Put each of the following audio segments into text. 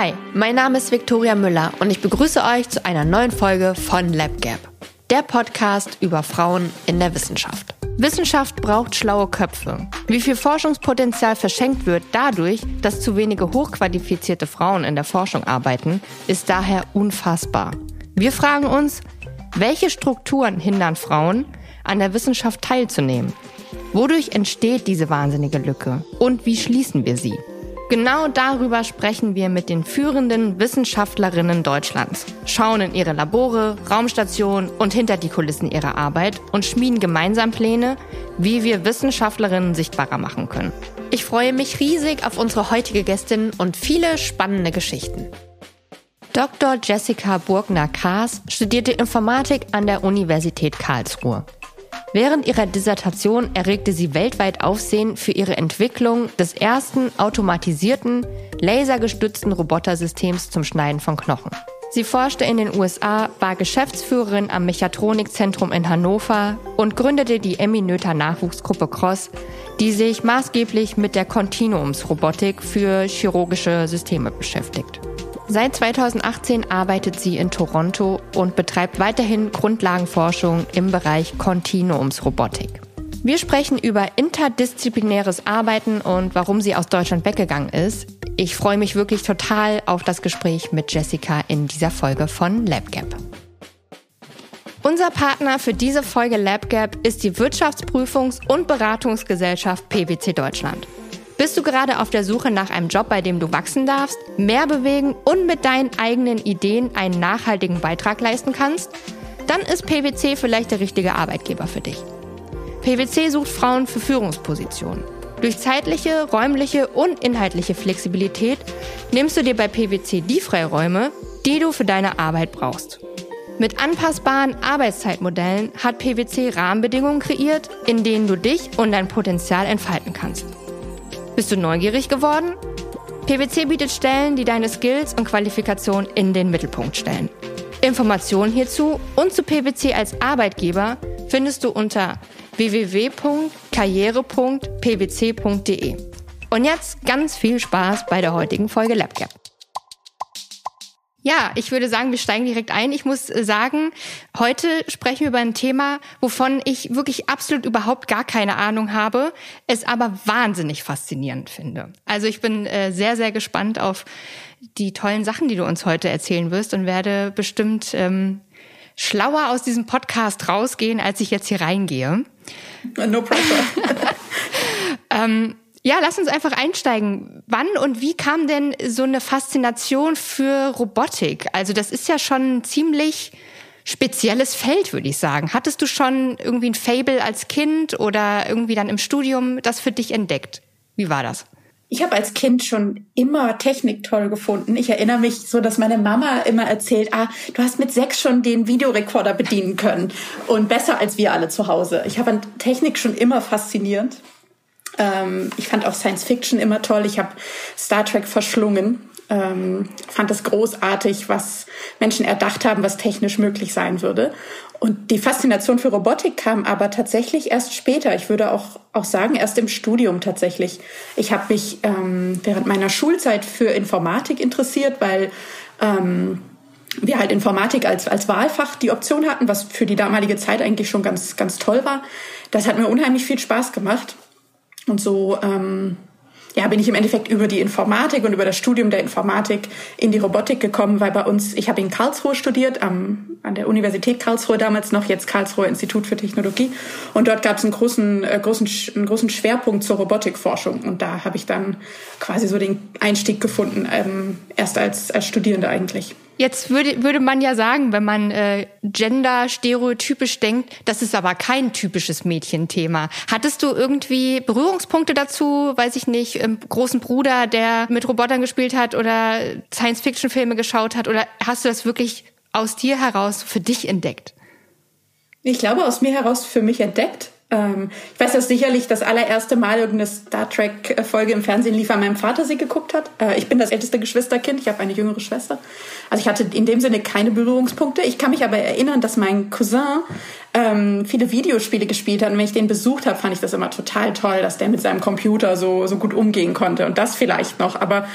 Hi, mein Name ist Viktoria Müller und ich begrüße euch zu einer neuen Folge von LabGap, der Podcast über Frauen in der Wissenschaft. Wissenschaft braucht schlaue Köpfe. Wie viel Forschungspotenzial verschenkt wird dadurch, dass zu wenige hochqualifizierte Frauen in der Forschung arbeiten, ist daher unfassbar. Wir fragen uns, welche Strukturen hindern Frauen, an der Wissenschaft teilzunehmen? Wodurch entsteht diese wahnsinnige Lücke? Und wie schließen wir sie? Genau darüber sprechen wir mit den führenden Wissenschaftlerinnen Deutschlands, schauen in ihre Labore, Raumstationen und hinter die Kulissen ihrer Arbeit und schmieden gemeinsam Pläne, wie wir Wissenschaftlerinnen sichtbarer machen können. Ich freue mich riesig auf unsere heutige Gästin und viele spannende Geschichten. Dr. Jessica Burgner-Kaas studierte Informatik an der Universität Karlsruhe. Während ihrer Dissertation erregte sie weltweit Aufsehen für ihre Entwicklung des ersten automatisierten, lasergestützten Robotersystems zum Schneiden von Knochen. Sie forschte in den USA, war Geschäftsführerin am Mechatronikzentrum in Hannover und gründete die Emmy Noether Nachwuchsgruppe Cross, die sich maßgeblich mit der Kontinuumsrobotik für chirurgische Systeme beschäftigt. Seit 2018 arbeitet sie in Toronto und betreibt weiterhin Grundlagenforschung im Bereich Kontinuumsrobotik. Wir sprechen über interdisziplinäres Arbeiten und warum sie aus Deutschland weggegangen ist. Ich freue mich wirklich total auf das Gespräch mit Jessica in dieser Folge von LabGap. Unser Partner für diese Folge LabGap ist die Wirtschaftsprüfungs- und Beratungsgesellschaft PwC Deutschland. Bist du gerade auf der Suche nach einem Job, bei dem du wachsen darfst, mehr bewegen und mit deinen eigenen Ideen einen nachhaltigen Beitrag leisten kannst? Dann ist PwC vielleicht der richtige Arbeitgeber für dich. PwC sucht Frauen für Führungspositionen. Durch zeitliche, räumliche und inhaltliche Flexibilität nimmst du dir bei PwC die Freiräume, die du für deine Arbeit brauchst. Mit anpassbaren Arbeitszeitmodellen hat PwC Rahmenbedingungen kreiert, in denen du dich und dein Potenzial entfalten kannst. Bist du neugierig geworden? PwC bietet Stellen, die deine Skills und Qualifikationen in den Mittelpunkt stellen. Informationen hierzu und zu PwC als Arbeitgeber findest du unter www.karriere.pwc.de. Und jetzt ganz viel Spaß bei der heutigen Folge LabCap. Ja, ich würde sagen, wir steigen direkt ein. Ich muss äh, sagen, heute sprechen wir über ein Thema, wovon ich wirklich absolut überhaupt gar keine Ahnung habe, es aber wahnsinnig faszinierend finde. Also ich bin äh, sehr, sehr gespannt auf die tollen Sachen, die du uns heute erzählen wirst und werde bestimmt ähm, schlauer aus diesem Podcast rausgehen, als ich jetzt hier reingehe. No pressure. ähm, ja, lass uns einfach einsteigen. Wann und wie kam denn so eine Faszination für Robotik? Also das ist ja schon ein ziemlich spezielles Feld, würde ich sagen. Hattest du schon irgendwie ein Fable als Kind oder irgendwie dann im Studium das für dich entdeckt? Wie war das? Ich habe als Kind schon immer Technik toll gefunden. Ich erinnere mich so, dass meine Mama immer erzählt, ah, du hast mit sechs schon den Videorekorder bedienen können und besser als wir alle zu Hause. Ich habe an Technik schon immer faszinierend. Ähm, ich fand auch Science Fiction immer toll. Ich habe Star Trek verschlungen. Ähm, fand es großartig, was Menschen erdacht haben, was technisch möglich sein würde. Und die Faszination für Robotik kam aber tatsächlich erst später. Ich würde auch, auch sagen, erst im Studium tatsächlich. Ich habe mich ähm, während meiner Schulzeit für Informatik interessiert, weil ähm, wir halt Informatik als, als Wahlfach die Option hatten, was für die damalige Zeit eigentlich schon ganz, ganz toll war. Das hat mir unheimlich viel Spaß gemacht. Und so ähm, ja, bin ich im Endeffekt über die Informatik und über das Studium der Informatik in die Robotik gekommen, weil bei uns, ich habe in Karlsruhe studiert, am, an der Universität Karlsruhe damals noch, jetzt Karlsruhe Institut für Technologie. Und dort gab es einen großen, äh, großen, einen großen Schwerpunkt zur Robotikforschung. Und da habe ich dann quasi so den Einstieg gefunden, ähm, erst als, als Studierende eigentlich. Jetzt würde, würde man ja sagen, wenn man äh, gender-stereotypisch denkt, das ist aber kein typisches Mädchenthema. Hattest du irgendwie Berührungspunkte dazu, weiß ich nicht, im großen Bruder, der mit Robotern gespielt hat oder Science-Fiction-Filme geschaut hat? Oder hast du das wirklich aus dir heraus für dich entdeckt? Ich glaube, aus mir heraus für mich entdeckt. Ähm, ich weiß, dass sicherlich das allererste Mal irgendeine Star Trek-Folge im Fernsehen lief, weil mein Vater sie geguckt hat. Äh, ich bin das älteste Geschwisterkind, ich habe eine jüngere Schwester. Also ich hatte in dem Sinne keine Berührungspunkte. Ich kann mich aber erinnern, dass mein Cousin ähm, viele Videospiele gespielt hat. Und wenn ich den besucht habe, fand ich das immer total toll, dass der mit seinem Computer so, so gut umgehen konnte. Und das vielleicht noch. Aber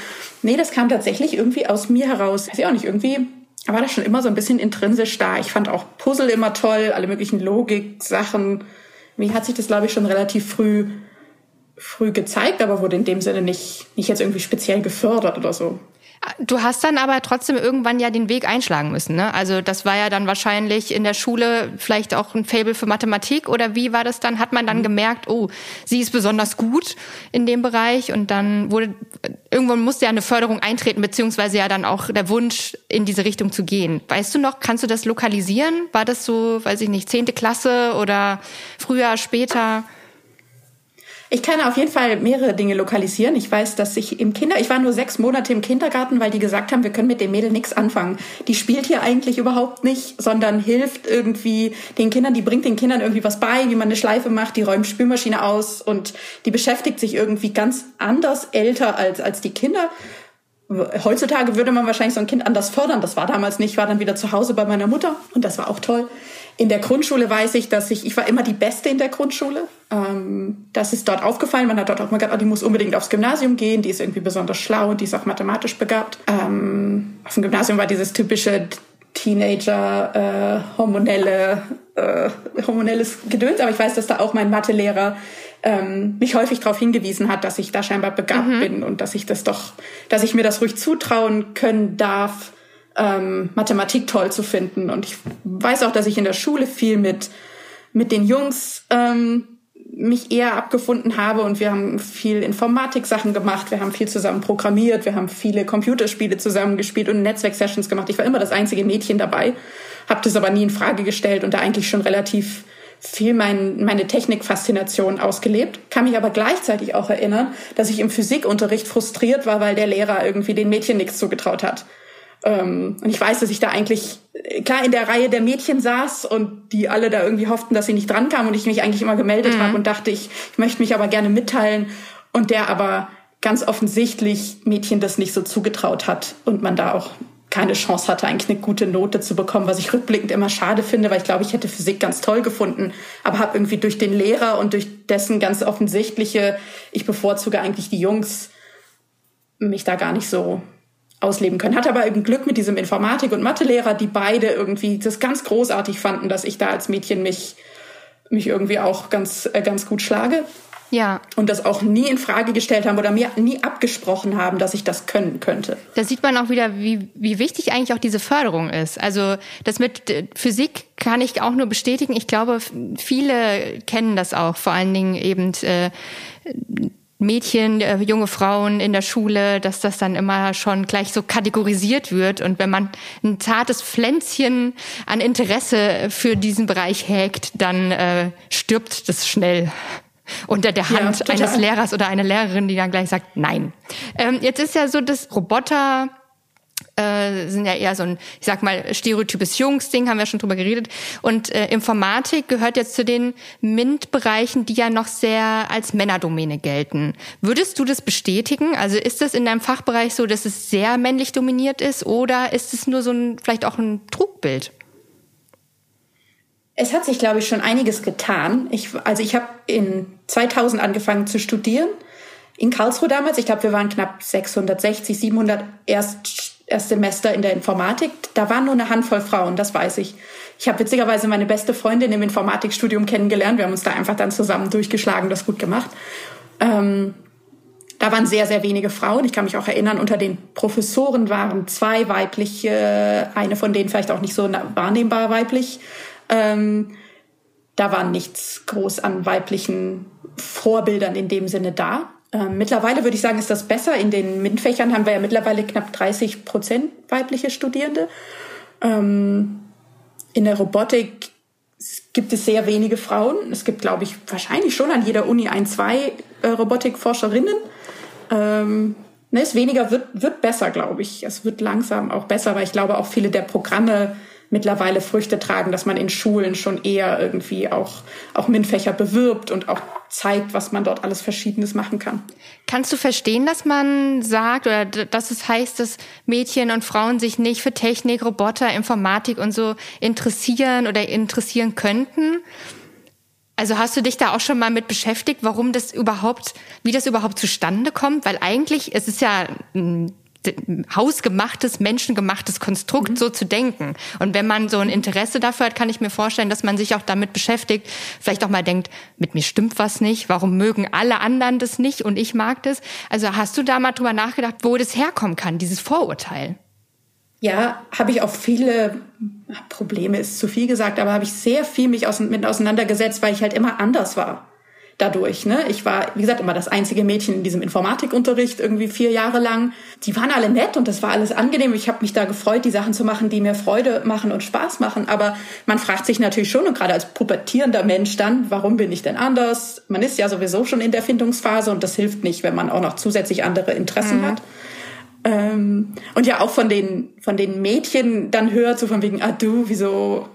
nee, das kam tatsächlich irgendwie aus mir heraus. Weiß ich auch nicht, irgendwie war das schon immer so ein bisschen intrinsisch da. Ich fand auch Puzzle immer toll, alle möglichen Logik-Sachen. Wie hat sich das, glaube ich, schon relativ früh, früh gezeigt, aber wurde in dem Sinne nicht, nicht jetzt irgendwie speziell gefördert oder so. Du hast dann aber trotzdem irgendwann ja den Weg einschlagen müssen, ne? Also das war ja dann wahrscheinlich in der Schule vielleicht auch ein Fable für Mathematik oder wie war das dann? Hat man dann mhm. gemerkt, oh, sie ist besonders gut in dem Bereich und dann wurde irgendwann musste ja eine Förderung eintreten beziehungsweise ja dann auch der Wunsch in diese Richtung zu gehen. Weißt du noch? Kannst du das lokalisieren? War das so, weiß ich nicht, zehnte Klasse oder früher, später? Ich kann auf jeden Fall mehrere Dinge lokalisieren. Ich weiß, dass ich im Kinder, ich war nur sechs Monate im Kindergarten, weil die gesagt haben, wir können mit dem Mädel nichts anfangen. Die spielt hier eigentlich überhaupt nicht, sondern hilft irgendwie den Kindern, die bringt den Kindern irgendwie was bei, wie man eine Schleife macht, die räumt Spülmaschine aus und die beschäftigt sich irgendwie ganz anders älter als, als die Kinder. Heutzutage würde man wahrscheinlich so ein Kind anders fördern. Das war damals nicht. Ich war dann wieder zu Hause bei meiner Mutter und das war auch toll. In der Grundschule weiß ich, dass ich, ich war immer die Beste in der Grundschule. Ähm, das ist dort aufgefallen. Man hat dort auch mal gesagt, oh, die muss unbedingt aufs Gymnasium gehen. Die ist irgendwie besonders schlau und die ist auch mathematisch begabt. Ähm, auf dem Gymnasium war dieses typische Teenager, äh, hormonelle, äh, hormonelles Gedöns. Aber ich weiß, dass da auch mein Mathelehrer ähm, mich häufig darauf hingewiesen hat, dass ich da scheinbar begabt mhm. bin und dass ich das doch, dass ich mir das ruhig zutrauen können darf, ähm, Mathematik toll zu finden. Und ich weiß auch, dass ich in der Schule viel mit, mit den Jungs ähm, mich eher abgefunden habe und wir haben viel Informatik-Sachen gemacht, wir haben viel zusammen programmiert, wir haben viele Computerspiele zusammen gespielt und Netzwerk-Sessions gemacht. Ich war immer das einzige Mädchen dabei, habe das aber nie in Frage gestellt und da eigentlich schon relativ viel mein, meine Technikfaszination ausgelebt, kann mich aber gleichzeitig auch erinnern, dass ich im Physikunterricht frustriert war, weil der Lehrer irgendwie den Mädchen nichts zugetraut hat. Ähm, und ich weiß, dass ich da eigentlich klar in der Reihe der Mädchen saß und die alle da irgendwie hofften, dass sie nicht drankamen und ich mich eigentlich immer gemeldet mhm. habe und dachte, ich, ich möchte mich aber gerne mitteilen und der aber ganz offensichtlich Mädchen das nicht so zugetraut hat und man da auch keine Chance hatte, eigentlich eine gute Note zu bekommen, was ich rückblickend immer schade finde, weil ich glaube, ich hätte Physik ganz toll gefunden, aber habe irgendwie durch den Lehrer und durch dessen ganz offensichtliche, ich bevorzuge eigentlich die Jungs, mich da gar nicht so ausleben können. Hatte aber eben Glück mit diesem Informatik- und Mathelehrer, die beide irgendwie das ganz großartig fanden, dass ich da als Mädchen mich, mich irgendwie auch ganz, äh, ganz gut schlage. Ja. Und das auch nie in Frage gestellt haben oder mir nie abgesprochen haben, dass ich das können könnte. Da sieht man auch wieder, wie, wie wichtig eigentlich auch diese Förderung ist. Also das mit äh, Physik kann ich auch nur bestätigen. Ich glaube, viele kennen das auch, vor allen Dingen eben äh, Mädchen, äh, junge Frauen in der Schule, dass das dann immer schon gleich so kategorisiert wird. Und wenn man ein zartes Pflänzchen an Interesse für diesen Bereich hegt, dann äh, stirbt das schnell unter der Hand ja, eines Lehrers oder einer Lehrerin, die dann gleich sagt, nein. Ähm, jetzt ist ja so, dass Roboter äh, sind ja eher so ein, ich sag mal, stereotypes Jungsding, haben wir schon drüber geredet. Und äh, Informatik gehört jetzt zu den MINT-Bereichen, die ja noch sehr als Männerdomäne gelten. Würdest du das bestätigen? Also ist es in deinem Fachbereich so, dass es sehr männlich dominiert ist oder ist es nur so ein, vielleicht auch ein Trugbild? Es hat sich, glaube ich, schon einiges getan. Ich, also ich habe in 2000 angefangen zu studieren in Karlsruhe damals. Ich glaube, wir waren knapp 660, 700 erst Erstsemester in der Informatik. Da waren nur eine Handvoll Frauen, das weiß ich. Ich habe witzigerweise meine beste Freundin im Informatikstudium kennengelernt. Wir haben uns da einfach dann zusammen durchgeschlagen, das gut gemacht. Ähm, da waren sehr, sehr wenige Frauen. Ich kann mich auch erinnern, unter den Professoren waren zwei weibliche, eine von denen vielleicht auch nicht so wahrnehmbar weiblich. Ähm, da war nichts groß an weiblichen Vorbildern in dem Sinne da. Ähm, mittlerweile würde ich sagen, ist das besser. In den MINT-Fächern haben wir ja mittlerweile knapp 30 Prozent weibliche Studierende. Ähm, in der Robotik gibt es sehr wenige Frauen. Es gibt, glaube ich, wahrscheinlich schon an jeder Uni ein, zwei äh, Robotikforscherinnen. Ähm, ne, es weniger wird, wird besser, glaube ich. Es wird langsam auch besser, weil ich glaube auch viele der Programme mittlerweile Früchte tragen, dass man in Schulen schon eher irgendwie auch, auch MINT-Fächer bewirbt und auch zeigt, was man dort alles Verschiedenes machen kann. Kannst du verstehen, dass man sagt oder dass es heißt, dass Mädchen und Frauen sich nicht für Technik, Roboter, Informatik und so interessieren oder interessieren könnten? Also hast du dich da auch schon mal mit beschäftigt, warum das überhaupt, wie das überhaupt zustande kommt? Weil eigentlich, es ist ja ein hausgemachtes, menschengemachtes Konstrukt mhm. so zu denken. Und wenn man so ein Interesse dafür hat, kann ich mir vorstellen, dass man sich auch damit beschäftigt, vielleicht auch mal denkt, mit mir stimmt was nicht, warum mögen alle anderen das nicht und ich mag das? Also hast du da mal drüber nachgedacht, wo das herkommen kann, dieses Vorurteil? Ja, habe ich auch viele Probleme, ist zu viel gesagt, aber habe ich sehr viel mich mit auseinandergesetzt, weil ich halt immer anders war dadurch. Ne? Ich war, wie gesagt, immer das einzige Mädchen in diesem Informatikunterricht, irgendwie vier Jahre lang. Die waren alle nett und das war alles angenehm. Ich habe mich da gefreut, die Sachen zu machen, die mir Freude machen und Spaß machen. Aber man fragt sich natürlich schon, und gerade als pubertierender Mensch dann, warum bin ich denn anders? Man ist ja sowieso schon in der Findungsphase und das hilft nicht, wenn man auch noch zusätzlich andere Interessen mhm. hat. Ähm, und ja, auch von den, von den Mädchen dann hört, so von wegen, ah du, wieso,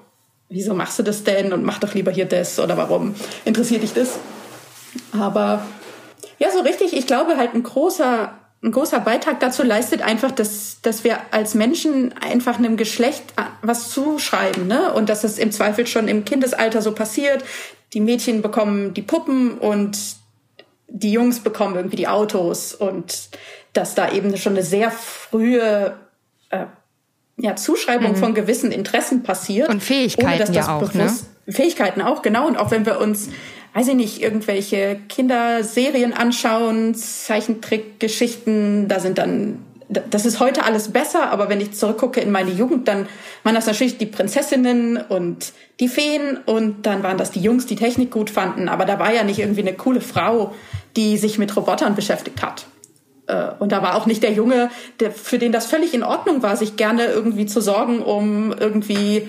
wieso machst du das denn und mach doch lieber hier das oder warum interessiert dich das? Aber ja, so richtig, ich glaube halt ein großer, ein großer Beitrag dazu leistet einfach, dass, dass wir als Menschen einfach einem Geschlecht was zuschreiben, ne? Und dass das im Zweifel schon im Kindesalter so passiert. Die Mädchen bekommen die Puppen und die Jungs bekommen irgendwie die Autos und dass da eben schon eine sehr frühe äh, ja, Zuschreibung mhm. von gewissen Interessen passiert. Und Fähigkeiten ja auch, ne? Fähigkeiten auch, genau. Und auch wenn wir uns weiß ich nicht, irgendwelche Kinderserien anschauen, Zeichentrickgeschichten, da sind dann das ist heute alles besser, aber wenn ich zurückgucke in meine Jugend, dann waren das natürlich die Prinzessinnen und die Feen und dann waren das die Jungs, die Technik gut fanden, aber da war ja nicht irgendwie eine coole Frau, die sich mit Robotern beschäftigt hat. Äh, und da war auch nicht der Junge, der, für den das völlig in Ordnung war, sich gerne irgendwie zu sorgen, um irgendwie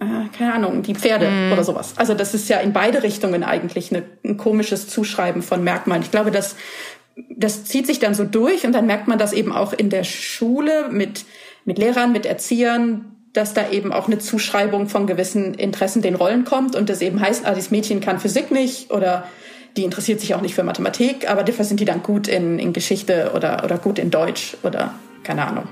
äh, keine Ahnung, die Pferde mm. oder sowas. Also das ist ja in beide Richtungen eigentlich eine, ein komisches Zuschreiben von Merkmalen. Ich glaube, das, das zieht sich dann so durch und dann merkt man das eben auch in der Schule mit, mit Lehrern, mit Erziehern, dass da eben auch eine Zuschreibung von gewissen Interessen den Rollen kommt und das eben heißt, ah, dieses Mädchen kann Physik nicht oder die interessiert sich auch nicht für Mathematik, aber dafür sind die dann gut in, in Geschichte oder, oder gut in Deutsch oder keine Ahnung.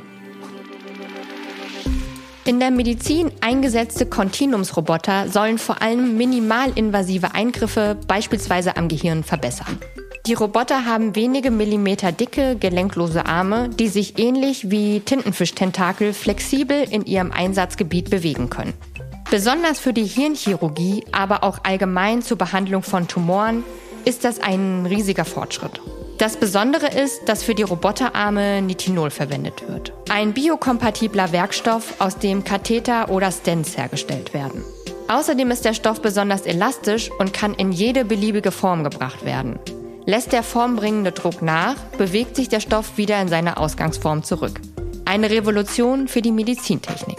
In der Medizin eingesetzte Kontinuumsroboter sollen vor allem minimalinvasive Eingriffe beispielsweise am Gehirn verbessern. Die Roboter haben wenige Millimeter dicke, gelenklose Arme, die sich ähnlich wie Tintenfischtentakel flexibel in ihrem Einsatzgebiet bewegen können. Besonders für die Hirnchirurgie, aber auch allgemein zur Behandlung von Tumoren ist das ein riesiger Fortschritt. Das Besondere ist, dass für die Roboterarme Nitinol verwendet wird. Ein biokompatibler Werkstoff, aus dem Katheter oder Stents hergestellt werden. Außerdem ist der Stoff besonders elastisch und kann in jede beliebige Form gebracht werden. Lässt der formbringende Druck nach, bewegt sich der Stoff wieder in seine Ausgangsform zurück. Eine Revolution für die Medizintechnik.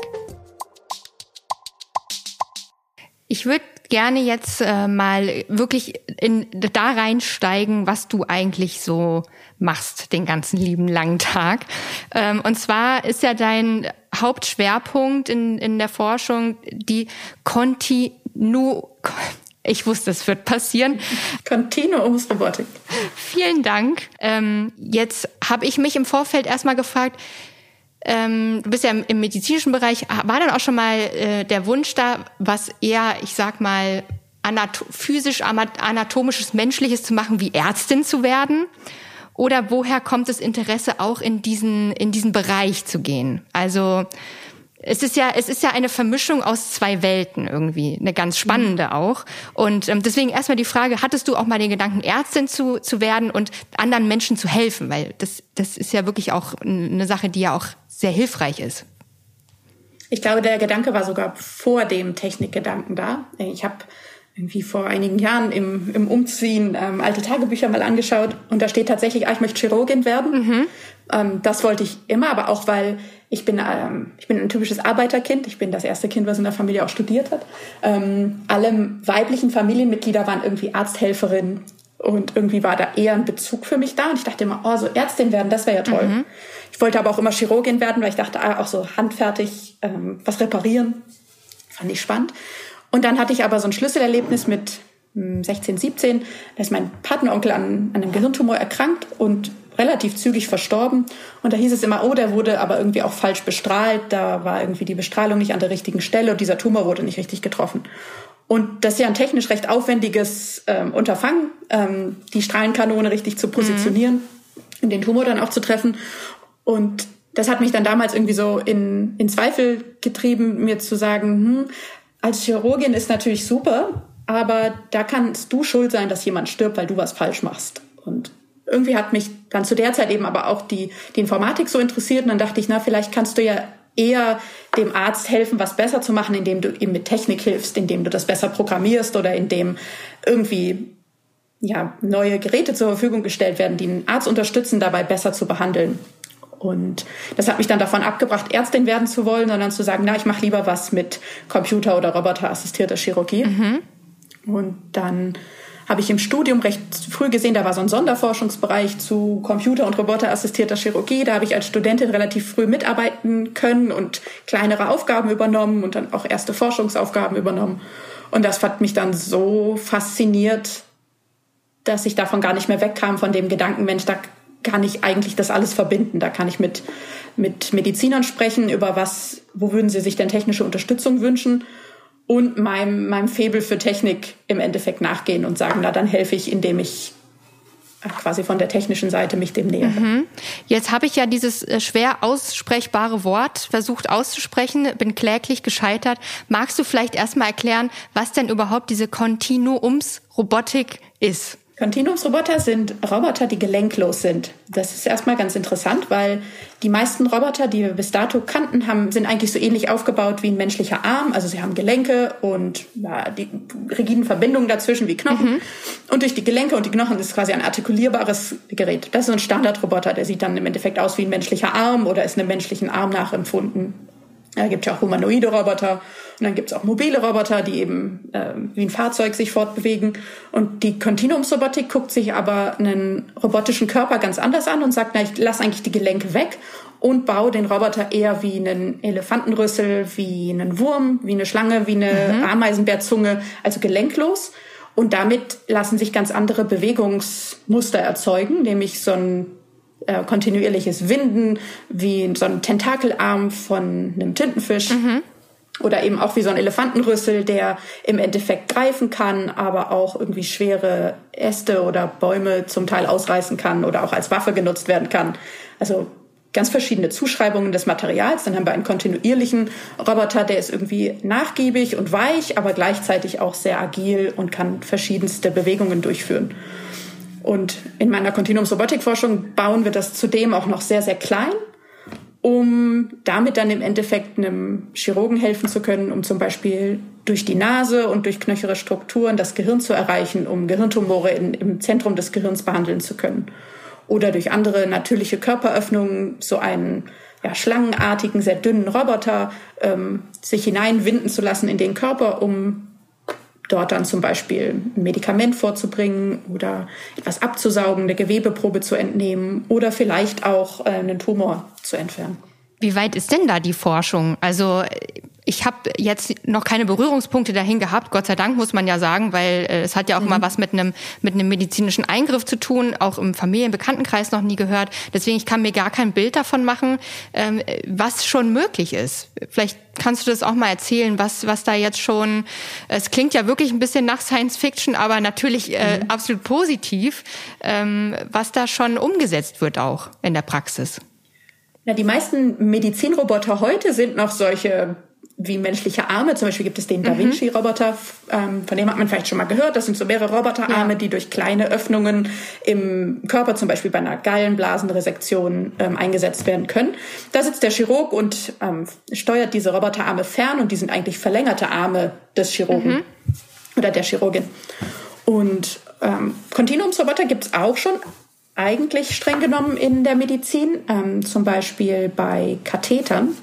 Ich würde gerne jetzt äh, mal wirklich in, da reinsteigen, was du eigentlich so machst den ganzen lieben langen Tag. Ähm, und zwar ist ja dein Hauptschwerpunkt in, in der Forschung die Kontinu ich wusste, es wird passieren. Kontinuumsrobotik. Vielen Dank. Ähm, jetzt habe ich mich im Vorfeld erstmal gefragt, ähm, du bist ja im, im, medizinischen Bereich, war dann auch schon mal äh, der Wunsch da, was eher, ich sag mal, anato physisch, anatomisches, menschliches zu machen, wie Ärztin zu werden? Oder woher kommt das Interesse auch in diesen, in diesen Bereich zu gehen? Also, es ist ja, es ist ja eine Vermischung aus zwei Welten irgendwie, eine ganz spannende mhm. auch. Und ähm, deswegen erstmal die Frage, hattest du auch mal den Gedanken, Ärztin zu, zu werden und anderen Menschen zu helfen? Weil das, das ist ja wirklich auch eine Sache, die ja auch sehr hilfreich ist. Ich glaube, der Gedanke war sogar vor dem Technikgedanken da. Ich habe irgendwie vor einigen Jahren im, im Umziehen ähm, alte Tagebücher mal angeschaut und da steht tatsächlich, ah, ich möchte Chirurgin werden. Mhm. Ähm, das wollte ich immer, aber auch weil ich bin, ähm, ich bin ein typisches Arbeiterkind. Ich bin das erste Kind, was in der Familie auch studiert hat. Ähm, alle weiblichen Familienmitglieder waren irgendwie Arzthelferin und irgendwie war da eher ein Bezug für mich da. Und ich dachte immer, oh, so Ärztin werden, das wäre ja toll. Mhm. Ich wollte aber auch immer Chirurgin werden, weil ich dachte, ah, auch so handfertig ähm, was reparieren Fand ich spannend. Und dann hatte ich aber so ein Schlüsselerlebnis mit 16, hm, 17. Da ist mein Patenonkel an, an einem Gehirntumor erkrankt und relativ zügig verstorben. Und da hieß es immer, oh, der wurde aber irgendwie auch falsch bestrahlt. Da war irgendwie die Bestrahlung nicht an der richtigen Stelle und dieser Tumor wurde nicht richtig getroffen. Und das ist ja ein technisch recht aufwendiges ähm, Unterfangen, ähm, die Strahlenkanone richtig zu positionieren mhm. und den Tumor dann auch zu treffen. Und das hat mich dann damals irgendwie so in, in Zweifel getrieben, mir zu sagen, hm, als Chirurgin ist natürlich super, aber da kannst du schuld sein, dass jemand stirbt, weil du was falsch machst. Und irgendwie hat mich dann zu der Zeit eben aber auch die, die Informatik so interessiert und dann dachte ich, na, vielleicht kannst du ja eher dem Arzt helfen, was besser zu machen, indem du ihm mit Technik hilfst, indem du das besser programmierst oder indem irgendwie ja, neue Geräte zur Verfügung gestellt werden, die den Arzt unterstützen, dabei besser zu behandeln. Und das hat mich dann davon abgebracht, Ärztin werden zu wollen, sondern zu sagen, na, ich mache lieber was mit Computer- oder roboterassistierter Chirurgie. Mhm. Und dann habe ich im Studium recht früh gesehen, da war so ein Sonderforschungsbereich zu Computer- und roboterassistierter Chirurgie. Da habe ich als Studentin relativ früh mitarbeiten können und kleinere Aufgaben übernommen und dann auch erste Forschungsaufgaben übernommen. Und das hat mich dann so fasziniert, dass ich davon gar nicht mehr wegkam, von dem Gedanken, Mensch, da kann ich eigentlich das alles verbinden. Da kann ich mit, mit Medizinern sprechen, über was, wo würden sie sich denn technische Unterstützung wünschen und meinem, meinem Febel für Technik im Endeffekt nachgehen und sagen, na, dann helfe ich, indem ich äh, quasi von der technischen Seite mich dem nähere. Mhm. Jetzt habe ich ja dieses äh, schwer aussprechbare Wort versucht auszusprechen, bin kläglich gescheitert. Magst du vielleicht erstmal erklären, was denn überhaupt diese Kontinuumsrobotik ist? Continuumsroboter sind Roboter, die gelenklos sind. Das ist erstmal ganz interessant, weil die meisten Roboter, die wir bis dato kannten, haben, sind eigentlich so ähnlich aufgebaut wie ein menschlicher Arm. Also sie haben Gelenke und ja, die rigiden Verbindungen dazwischen wie Knochen. Mhm. Und durch die Gelenke und die Knochen ist quasi ein artikulierbares Gerät. Das ist so ein Standardroboter, der sieht dann im Endeffekt aus wie ein menschlicher Arm oder ist einem menschlichen Arm nachempfunden. Ja, gibt ja auch humanoide Roboter und dann gibt's auch mobile Roboter, die eben äh, wie ein Fahrzeug sich fortbewegen. Und die Continuumsrobotik guckt sich aber einen robotischen Körper ganz anders an und sagt, na, ich lasse eigentlich die Gelenke weg und baue den Roboter eher wie einen Elefantenrüssel, wie einen Wurm, wie eine Schlange, wie eine mhm. Ameisenbärzunge, also gelenklos. Und damit lassen sich ganz andere Bewegungsmuster erzeugen, nämlich so ein äh, kontinuierliches Winden, wie so ein Tentakelarm von einem Tintenfisch. Mhm. Oder eben auch wie so ein Elefantenrüssel, der im Endeffekt greifen kann, aber auch irgendwie schwere Äste oder Bäume zum Teil ausreißen kann oder auch als Waffe genutzt werden kann. Also ganz verschiedene Zuschreibungen des Materials. Dann haben wir einen kontinuierlichen Roboter, der ist irgendwie nachgiebig und weich, aber gleichzeitig auch sehr agil und kann verschiedenste Bewegungen durchführen. Und in meiner Kontinuumsrobotikforschung bauen wir das zudem auch noch sehr, sehr klein, um damit dann im Endeffekt einem Chirurgen helfen zu können, um zum Beispiel durch die Nase und durch knöchere Strukturen das Gehirn zu erreichen, um Gehirntumore in, im Zentrum des Gehirns behandeln zu können. Oder durch andere natürliche Körperöffnungen so einen ja, schlangenartigen, sehr dünnen Roboter ähm, sich hineinwinden zu lassen in den Körper, um dort dann zum Beispiel ein Medikament vorzubringen oder etwas abzusaugen, eine Gewebeprobe zu entnehmen oder vielleicht auch äh, einen Tumor zu entfernen. Wie weit ist denn da die Forschung? Also ich habe jetzt noch keine Berührungspunkte dahin gehabt, Gott sei Dank muss man ja sagen, weil äh, es hat ja auch mhm. immer was mit einem mit einem medizinischen Eingriff zu tun, auch im Familienbekanntenkreis noch nie gehört. Deswegen ich kann mir gar kein Bild davon machen, ähm, was schon möglich ist. Vielleicht kannst du das auch mal erzählen, was was da jetzt schon. Es klingt ja wirklich ein bisschen nach Science Fiction, aber natürlich äh, mhm. absolut positiv, ähm, was da schon umgesetzt wird auch in der Praxis. Ja, die meisten Medizinroboter heute sind noch solche wie menschliche Arme. Zum Beispiel gibt es den Da mhm. Vinci-Roboter, ähm, von dem hat man vielleicht schon mal gehört. Das sind so mehrere Roboterarme, ja. die durch kleine Öffnungen im Körper, zum Beispiel bei einer Gallenblasenresektion, ähm, eingesetzt werden können. Da sitzt der Chirurg und ähm, steuert diese Roboterarme fern und die sind eigentlich verlängerte Arme des Chirurgen mhm. oder der Chirurgin. Und ähm, Continuumsroboter gibt es auch schon eigentlich streng genommen in der Medizin, ähm, zum Beispiel bei Kathetern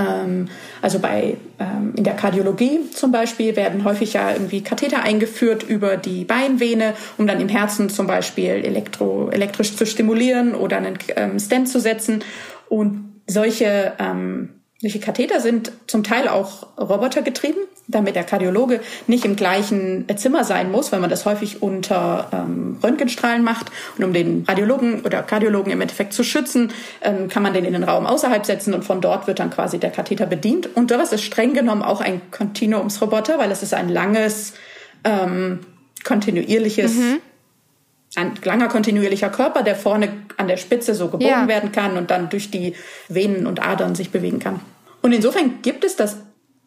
ähm, also bei ähm, in der Kardiologie zum Beispiel werden häufig ja irgendwie Katheter eingeführt über die Beinvene, um dann im Herzen zum Beispiel elektro, elektrisch zu stimulieren oder einen ähm, Stent zu setzen. Und solche ähm, Solche Katheter sind zum Teil auch robotergetrieben, damit der Kardiologe nicht im gleichen Zimmer sein muss, weil man das häufig unter ähm, Röntgenstrahlen macht. Und um den Radiologen oder Kardiologen im Endeffekt zu schützen, ähm, kann man den in den Raum außerhalb setzen und von dort wird dann quasi der Katheter bedient. Und sowas ist streng genommen auch ein Kontinuumsroboter, weil es ist ein langes, ähm, kontinuierliches mhm ein langer kontinuierlicher Körper, der vorne an der Spitze so gebogen ja. werden kann und dann durch die Venen und Adern sich bewegen kann. Und insofern gibt es das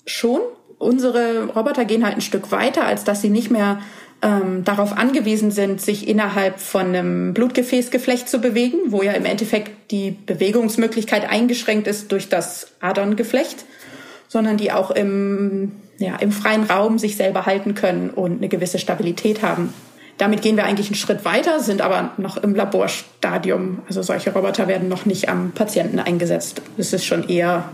schon. Unsere Roboter gehen halt ein Stück weiter, als dass sie nicht mehr ähm, darauf angewiesen sind, sich innerhalb von einem Blutgefäßgeflecht zu bewegen, wo ja im Endeffekt die Bewegungsmöglichkeit eingeschränkt ist durch das Aderngeflecht, sondern die auch im, ja, im freien Raum sich selber halten können und eine gewisse Stabilität haben. Damit gehen wir eigentlich einen Schritt weiter, sind aber noch im Laborstadium. Also solche Roboter werden noch nicht am Patienten eingesetzt. Es ist schon eher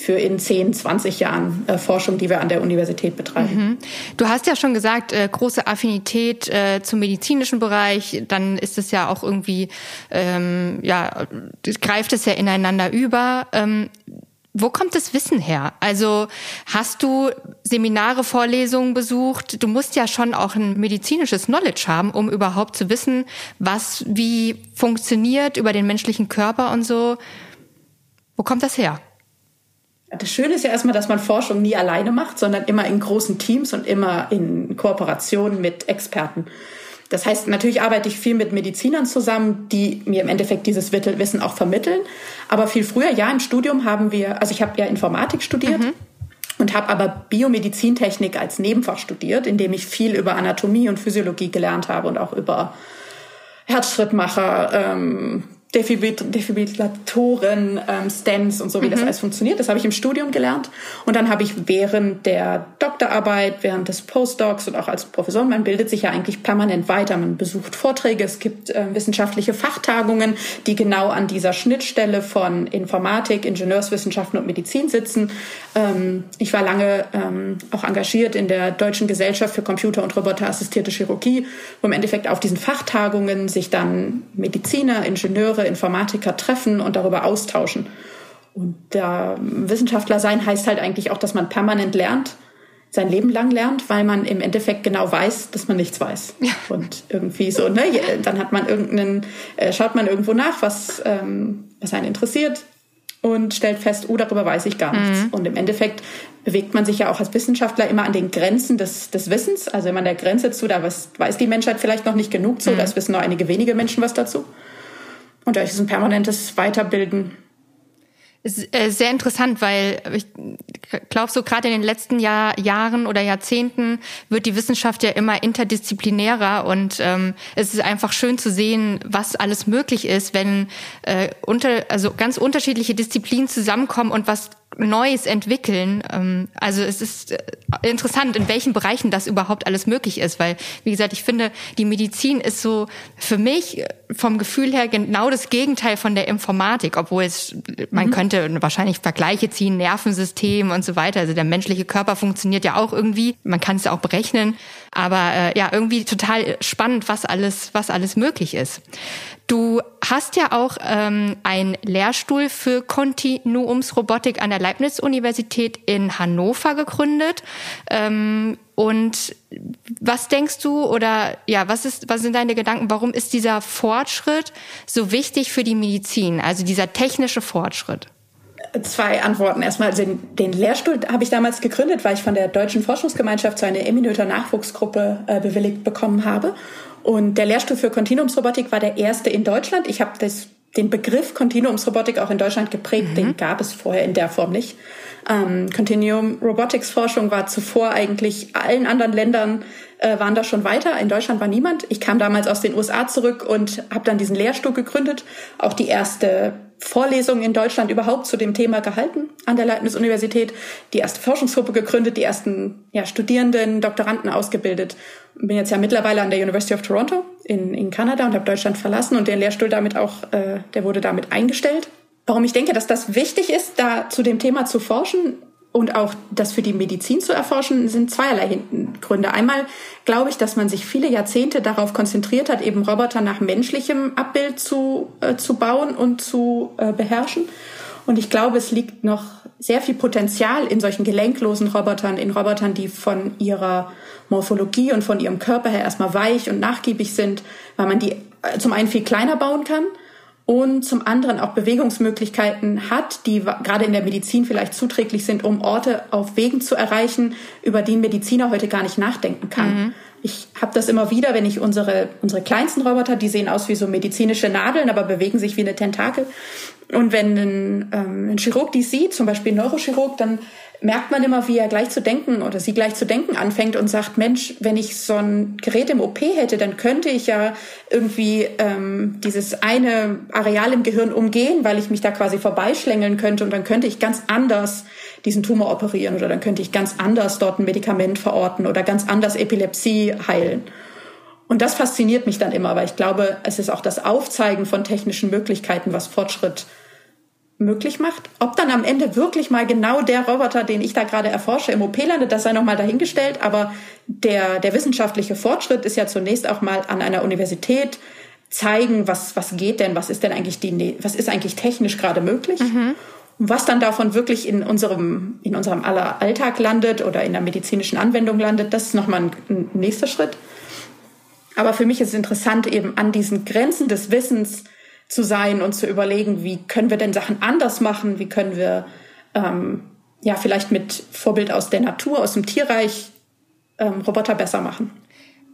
für in 10, 20 Jahren äh, Forschung, die wir an der Universität betreiben. Mhm. Du hast ja schon gesagt, äh, große Affinität äh, zum medizinischen Bereich, dann ist es ja auch irgendwie, ähm, ja, greift es ja ineinander über. Ähm, wo kommt das Wissen her? Also hast du Seminare, Vorlesungen besucht? Du musst ja schon auch ein medizinisches Knowledge haben, um überhaupt zu wissen, was wie funktioniert über den menschlichen Körper und so. Wo kommt das her? Das Schöne ist ja erstmal, dass man Forschung nie alleine macht, sondern immer in großen Teams und immer in Kooperation mit Experten. Das heißt, natürlich arbeite ich viel mit Medizinern zusammen, die mir im Endeffekt dieses Wissen auch vermitteln. Aber viel früher, ja, im Studium haben wir, also ich habe ja Informatik studiert. Mhm. Und habe aber Biomedizintechnik als Nebenfach studiert, indem ich viel über Anatomie und Physiologie gelernt habe und auch über Herzschrittmacher, ähm, Defibrillatoren, ähm, Stents und so, wie mhm. das alles funktioniert. Das habe ich im Studium gelernt. Und dann habe ich während der Doktorarbeit, während des Postdocs und auch als Professor, man bildet sich ja eigentlich permanent weiter. Man besucht Vorträge, es gibt äh, wissenschaftliche Fachtagungen, die genau an dieser Schnittstelle von Informatik, Ingenieurswissenschaften und Medizin sitzen. Ähm, ich war lange ähm, auch engagiert in der Deutschen Gesellschaft für Computer- und Roboterassistierte Chirurgie, wo im Endeffekt auf diesen Fachtagungen sich dann Mediziner, Ingenieure, andere Informatiker treffen und darüber austauschen. Und da Wissenschaftler sein heißt halt eigentlich auch, dass man permanent lernt, sein Leben lang lernt, weil man im Endeffekt genau weiß, dass man nichts weiß. Ja. Und irgendwie so, ne, dann hat man irgendeinen, äh, schaut man irgendwo nach, was, ähm, was einen interessiert und stellt fest, oh, darüber weiß ich gar nichts. Mhm. Und im Endeffekt bewegt man sich ja auch als Wissenschaftler immer an den Grenzen des, des Wissens. Also immer an der Grenze zu, da was, weiß die Menschheit vielleicht noch nicht genug zu, mhm. das wissen nur einige wenige Menschen was dazu. Und da ist ein permanentes Weiterbilden. Ist, äh, sehr interessant, weil ich glaube, so gerade in den letzten Jahr, Jahren oder Jahrzehnten wird die Wissenschaft ja immer interdisziplinärer und ähm, es ist einfach schön zu sehen, was alles möglich ist, wenn äh, unter, also ganz unterschiedliche Disziplinen zusammenkommen und was Neues entwickeln. Ähm, also es ist äh, interessant, in welchen Bereichen das überhaupt alles möglich ist, weil, wie gesagt, ich finde, die Medizin ist so für mich vom Gefühl her genau das Gegenteil von der Informatik, obwohl es, man mhm. könnte wahrscheinlich Vergleiche ziehen, Nervensystem und so weiter. Also der menschliche Körper funktioniert ja auch irgendwie, man kann es auch berechnen, aber äh, ja, irgendwie total spannend, was alles, was alles möglich ist. Du hast ja auch ähm, einen Lehrstuhl für Kontinuumsrobotik an der Leibniz-Universität in Hannover gegründet. Ähm, und was denkst du oder ja, was ist, was sind deine Gedanken? Warum ist dieser Fortschritt so wichtig für die Medizin? Also dieser technische Fortschritt? Zwei Antworten. Erstmal, den, den Lehrstuhl habe ich damals gegründet, weil ich von der Deutschen Forschungsgemeinschaft so eine Eminöter Nachwuchsgruppe äh, bewilligt bekommen habe. Und der Lehrstuhl für Kontinuumsrobotik war der erste in Deutschland. Ich habe den Begriff Kontinuumsrobotik auch in Deutschland geprägt. Mhm. Den gab es vorher in der Form nicht. Ähm, Continuum Robotics Forschung war zuvor eigentlich allen anderen Ländern äh, waren da schon weiter. In Deutschland war niemand. Ich kam damals aus den USA zurück und habe dann diesen Lehrstuhl gegründet. Auch die erste Vorlesung in Deutschland überhaupt zu dem Thema gehalten an der Leibniz-Universität, die erste Forschungsgruppe gegründet, die ersten ja, Studierenden, Doktoranden ausgebildet. Bin jetzt ja mittlerweile an der University of Toronto in, in Kanada und habe Deutschland verlassen und der Lehrstuhl damit auch, äh, der wurde damit eingestellt. Warum ich denke, dass das wichtig ist, da zu dem Thema zu forschen, und auch das für die Medizin zu erforschen, sind zweierlei Gründe. Einmal glaube ich, dass man sich viele Jahrzehnte darauf konzentriert hat, eben Roboter nach menschlichem Abbild zu, äh, zu bauen und zu äh, beherrschen. Und ich glaube, es liegt noch sehr viel Potenzial in solchen gelenklosen Robotern, in Robotern, die von ihrer Morphologie und von ihrem Körper her erstmal weich und nachgiebig sind, weil man die äh, zum einen viel kleiner bauen kann und zum anderen auch Bewegungsmöglichkeiten hat, die gerade in der Medizin vielleicht zuträglich sind, um Orte auf Wegen zu erreichen, über die ein Mediziner heute gar nicht nachdenken kann. Mhm. Ich habe das immer wieder, wenn ich unsere, unsere kleinsten Roboter, die sehen aus wie so medizinische Nadeln, aber bewegen sich wie eine Tentakel. Und wenn ein, ähm, ein Chirurg die sieht, zum Beispiel ein Neurochirurg, dann merkt man immer, wie er gleich zu denken oder sie gleich zu denken anfängt und sagt, Mensch, wenn ich so ein Gerät im OP hätte, dann könnte ich ja irgendwie ähm, dieses eine Areal im Gehirn umgehen, weil ich mich da quasi vorbeischlängeln könnte und dann könnte ich ganz anders diesen Tumor operieren oder dann könnte ich ganz anders dort ein Medikament verorten oder ganz anders Epilepsie heilen. Und das fasziniert mich dann immer, weil ich glaube, es ist auch das Aufzeigen von technischen Möglichkeiten, was Fortschritt möglich macht. Ob dann am Ende wirklich mal genau der Roboter, den ich da gerade erforsche, im OP landet, das sei nochmal dahingestellt. Aber der, der wissenschaftliche Fortschritt ist ja zunächst auch mal an einer Universität zeigen, was, was geht denn, was ist denn eigentlich die, was ist eigentlich technisch gerade möglich? Mhm. Und was dann davon wirklich in unserem, in unserem aller Alltag landet oder in der medizinischen Anwendung landet, das ist nochmal ein, ein nächster Schritt. Aber für mich ist es interessant, eben an diesen Grenzen des Wissens zu sein und zu überlegen, wie können wir denn Sachen anders machen, wie können wir ähm, ja vielleicht mit Vorbild aus der Natur, aus dem Tierreich ähm, Roboter besser machen.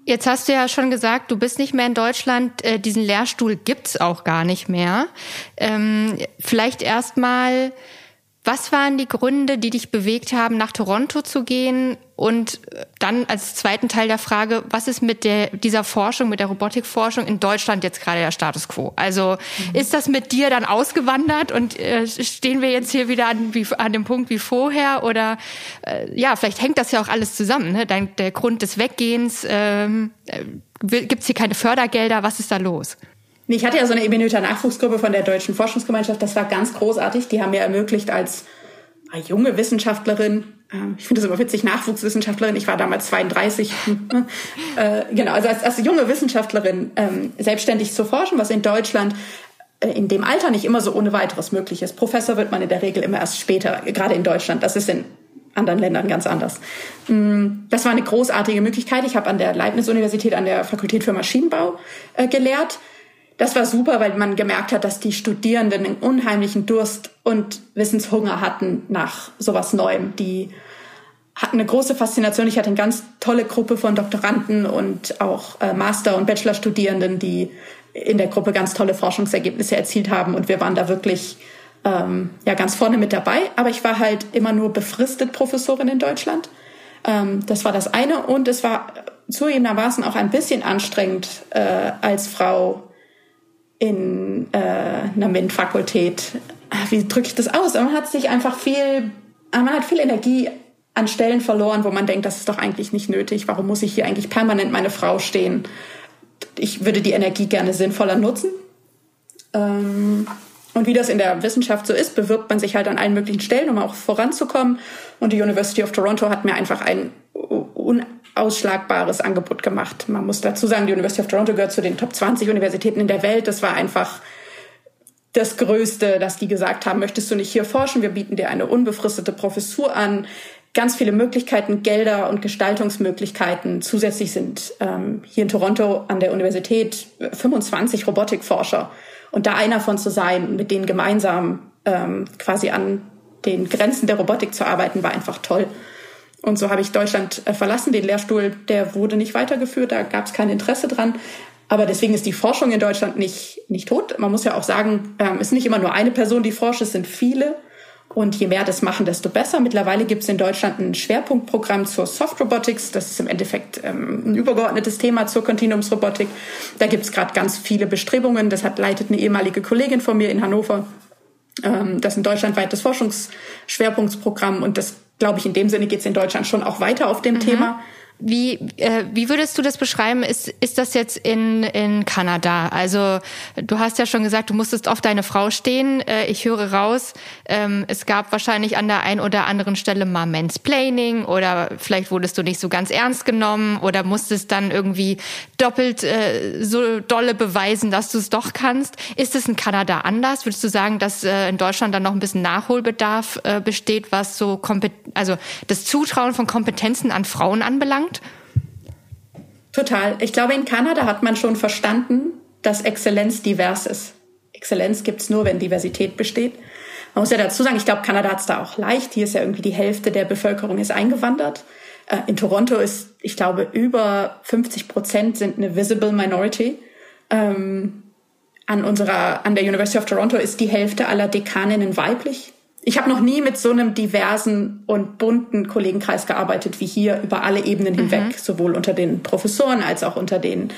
Jetzt hast du ja schon gesagt, du bist nicht mehr in Deutschland. Äh, diesen Lehrstuhl gibt's auch gar nicht mehr. Ähm, vielleicht erstmal was waren die Gründe, die dich bewegt haben, nach Toronto zu gehen? Und dann als zweiten Teil der Frage, was ist mit der, dieser Forschung, mit der Robotikforschung in Deutschland jetzt gerade der Status quo? Also mhm. ist das mit dir dann ausgewandert und äh, stehen wir jetzt hier wieder an, wie, an dem Punkt wie vorher? Oder äh, ja, vielleicht hängt das ja auch alles zusammen. Ne? Dein, der Grund des Weggehens, ähm, äh, gibt es hier keine Fördergelder? Was ist da los? Ich hatte ja so eine Ebenöter Nachwuchsgruppe von der Deutschen Forschungsgemeinschaft. Das war ganz großartig. Die haben mir ermöglicht, als junge Wissenschaftlerin, ich finde das immer witzig, Nachwuchswissenschaftlerin, ich war damals 32, äh, genau, also als, als junge Wissenschaftlerin ähm, selbstständig zu forschen, was in Deutschland äh, in dem Alter nicht immer so ohne weiteres möglich ist. Professor wird man in der Regel immer erst später, gerade in Deutschland. Das ist in anderen Ländern ganz anders. Mm, das war eine großartige Möglichkeit. Ich habe an der Leibniz-Universität, an der Fakultät für Maschinenbau äh, gelehrt das war super, weil man gemerkt hat, dass die Studierenden einen unheimlichen Durst und Wissenshunger hatten nach sowas Neuem. Die hatten eine große Faszination. Ich hatte eine ganz tolle Gruppe von Doktoranden und auch äh, Master- und Bachelorstudierenden, die in der Gruppe ganz tolle Forschungsergebnisse erzielt haben. Und wir waren da wirklich ähm, ja ganz vorne mit dabei. Aber ich war halt immer nur befristet Professorin in Deutschland. Ähm, das war das eine. Und es war zugegebenermaßen auch ein bisschen anstrengend äh, als Frau in äh, einer MINT-Fakultät. Ah, wie drücke ich das aus? Man hat sich einfach viel, ah, man hat viel Energie an Stellen verloren, wo man denkt, das ist doch eigentlich nicht nötig. Warum muss ich hier eigentlich permanent meine Frau stehen? Ich würde die Energie gerne sinnvoller nutzen. Ähm, und wie das in der Wissenschaft so ist, bewirbt man sich halt an allen möglichen Stellen, um auch voranzukommen. Und die University of Toronto hat mir einfach ein unausschlagbares Angebot gemacht. Man muss dazu sagen, die University of Toronto gehört zu den Top 20 Universitäten in der Welt. Das war einfach das Größte, dass die gesagt haben, möchtest du nicht hier forschen? Wir bieten dir eine unbefristete Professur an. Ganz viele Möglichkeiten, Gelder und Gestaltungsmöglichkeiten. Zusätzlich sind ähm, hier in Toronto an der Universität 25 Robotikforscher. Und da einer von zu sein, mit denen gemeinsam ähm, quasi an den Grenzen der Robotik zu arbeiten, war einfach toll. Und so habe ich Deutschland äh, verlassen. Den Lehrstuhl, der wurde nicht weitergeführt, da gab es kein Interesse dran. Aber deswegen ist die Forschung in Deutschland nicht, nicht tot. Man muss ja auch sagen, ähm, es ist nicht immer nur eine Person, die forscht, es sind viele. Und je mehr das machen, desto besser. Mittlerweile gibt es in Deutschland ein Schwerpunktprogramm zur Soft Robotics. Das ist im Endeffekt ähm, ein übergeordnetes Thema zur Kontinuumsrobotik. Da gibt es gerade ganz viele Bestrebungen. Das hat leitet eine ehemalige Kollegin von mir in Hannover. Ähm, das ist ein deutschlandweites Forschungsschwerpunktsprogramm und das glaube ich, in dem Sinne geht es in Deutschland schon auch weiter auf dem mhm. Thema. Wie, äh, wie würdest du das beschreiben? Ist, ist das jetzt in, in Kanada? Also du hast ja schon gesagt, du musstest auf deine Frau stehen. Äh, ich höre raus, ähm, es gab wahrscheinlich an der einen oder anderen Stelle mal Mansplaining oder vielleicht wurdest du nicht so ganz ernst genommen oder musstest dann irgendwie doppelt äh, so dolle beweisen, dass du es doch kannst. Ist es in Kanada anders? Würdest du sagen, dass äh, in Deutschland dann noch ein bisschen Nachholbedarf äh, besteht, was so Kompet also das Zutrauen von Kompetenzen an Frauen anbelangt? Anbelangt? Total. Ich glaube, in Kanada hat man schon verstanden, dass Exzellenz divers ist. Exzellenz gibt es nur, wenn Diversität besteht. Man muss ja dazu sagen, ich glaube, Kanada hat es da auch leicht. Hier ist ja irgendwie die Hälfte der Bevölkerung ist eingewandert. Äh, in Toronto ist, ich glaube, über 50 Prozent sind eine visible minority. Ähm, an unserer, an der University of Toronto ist die Hälfte aller Dekaninnen weiblich. Ich habe noch nie mit so einem diversen und bunten Kollegenkreis gearbeitet wie hier über alle Ebenen mhm. hinweg, mhm. sowohl unter den Professoren als auch unter den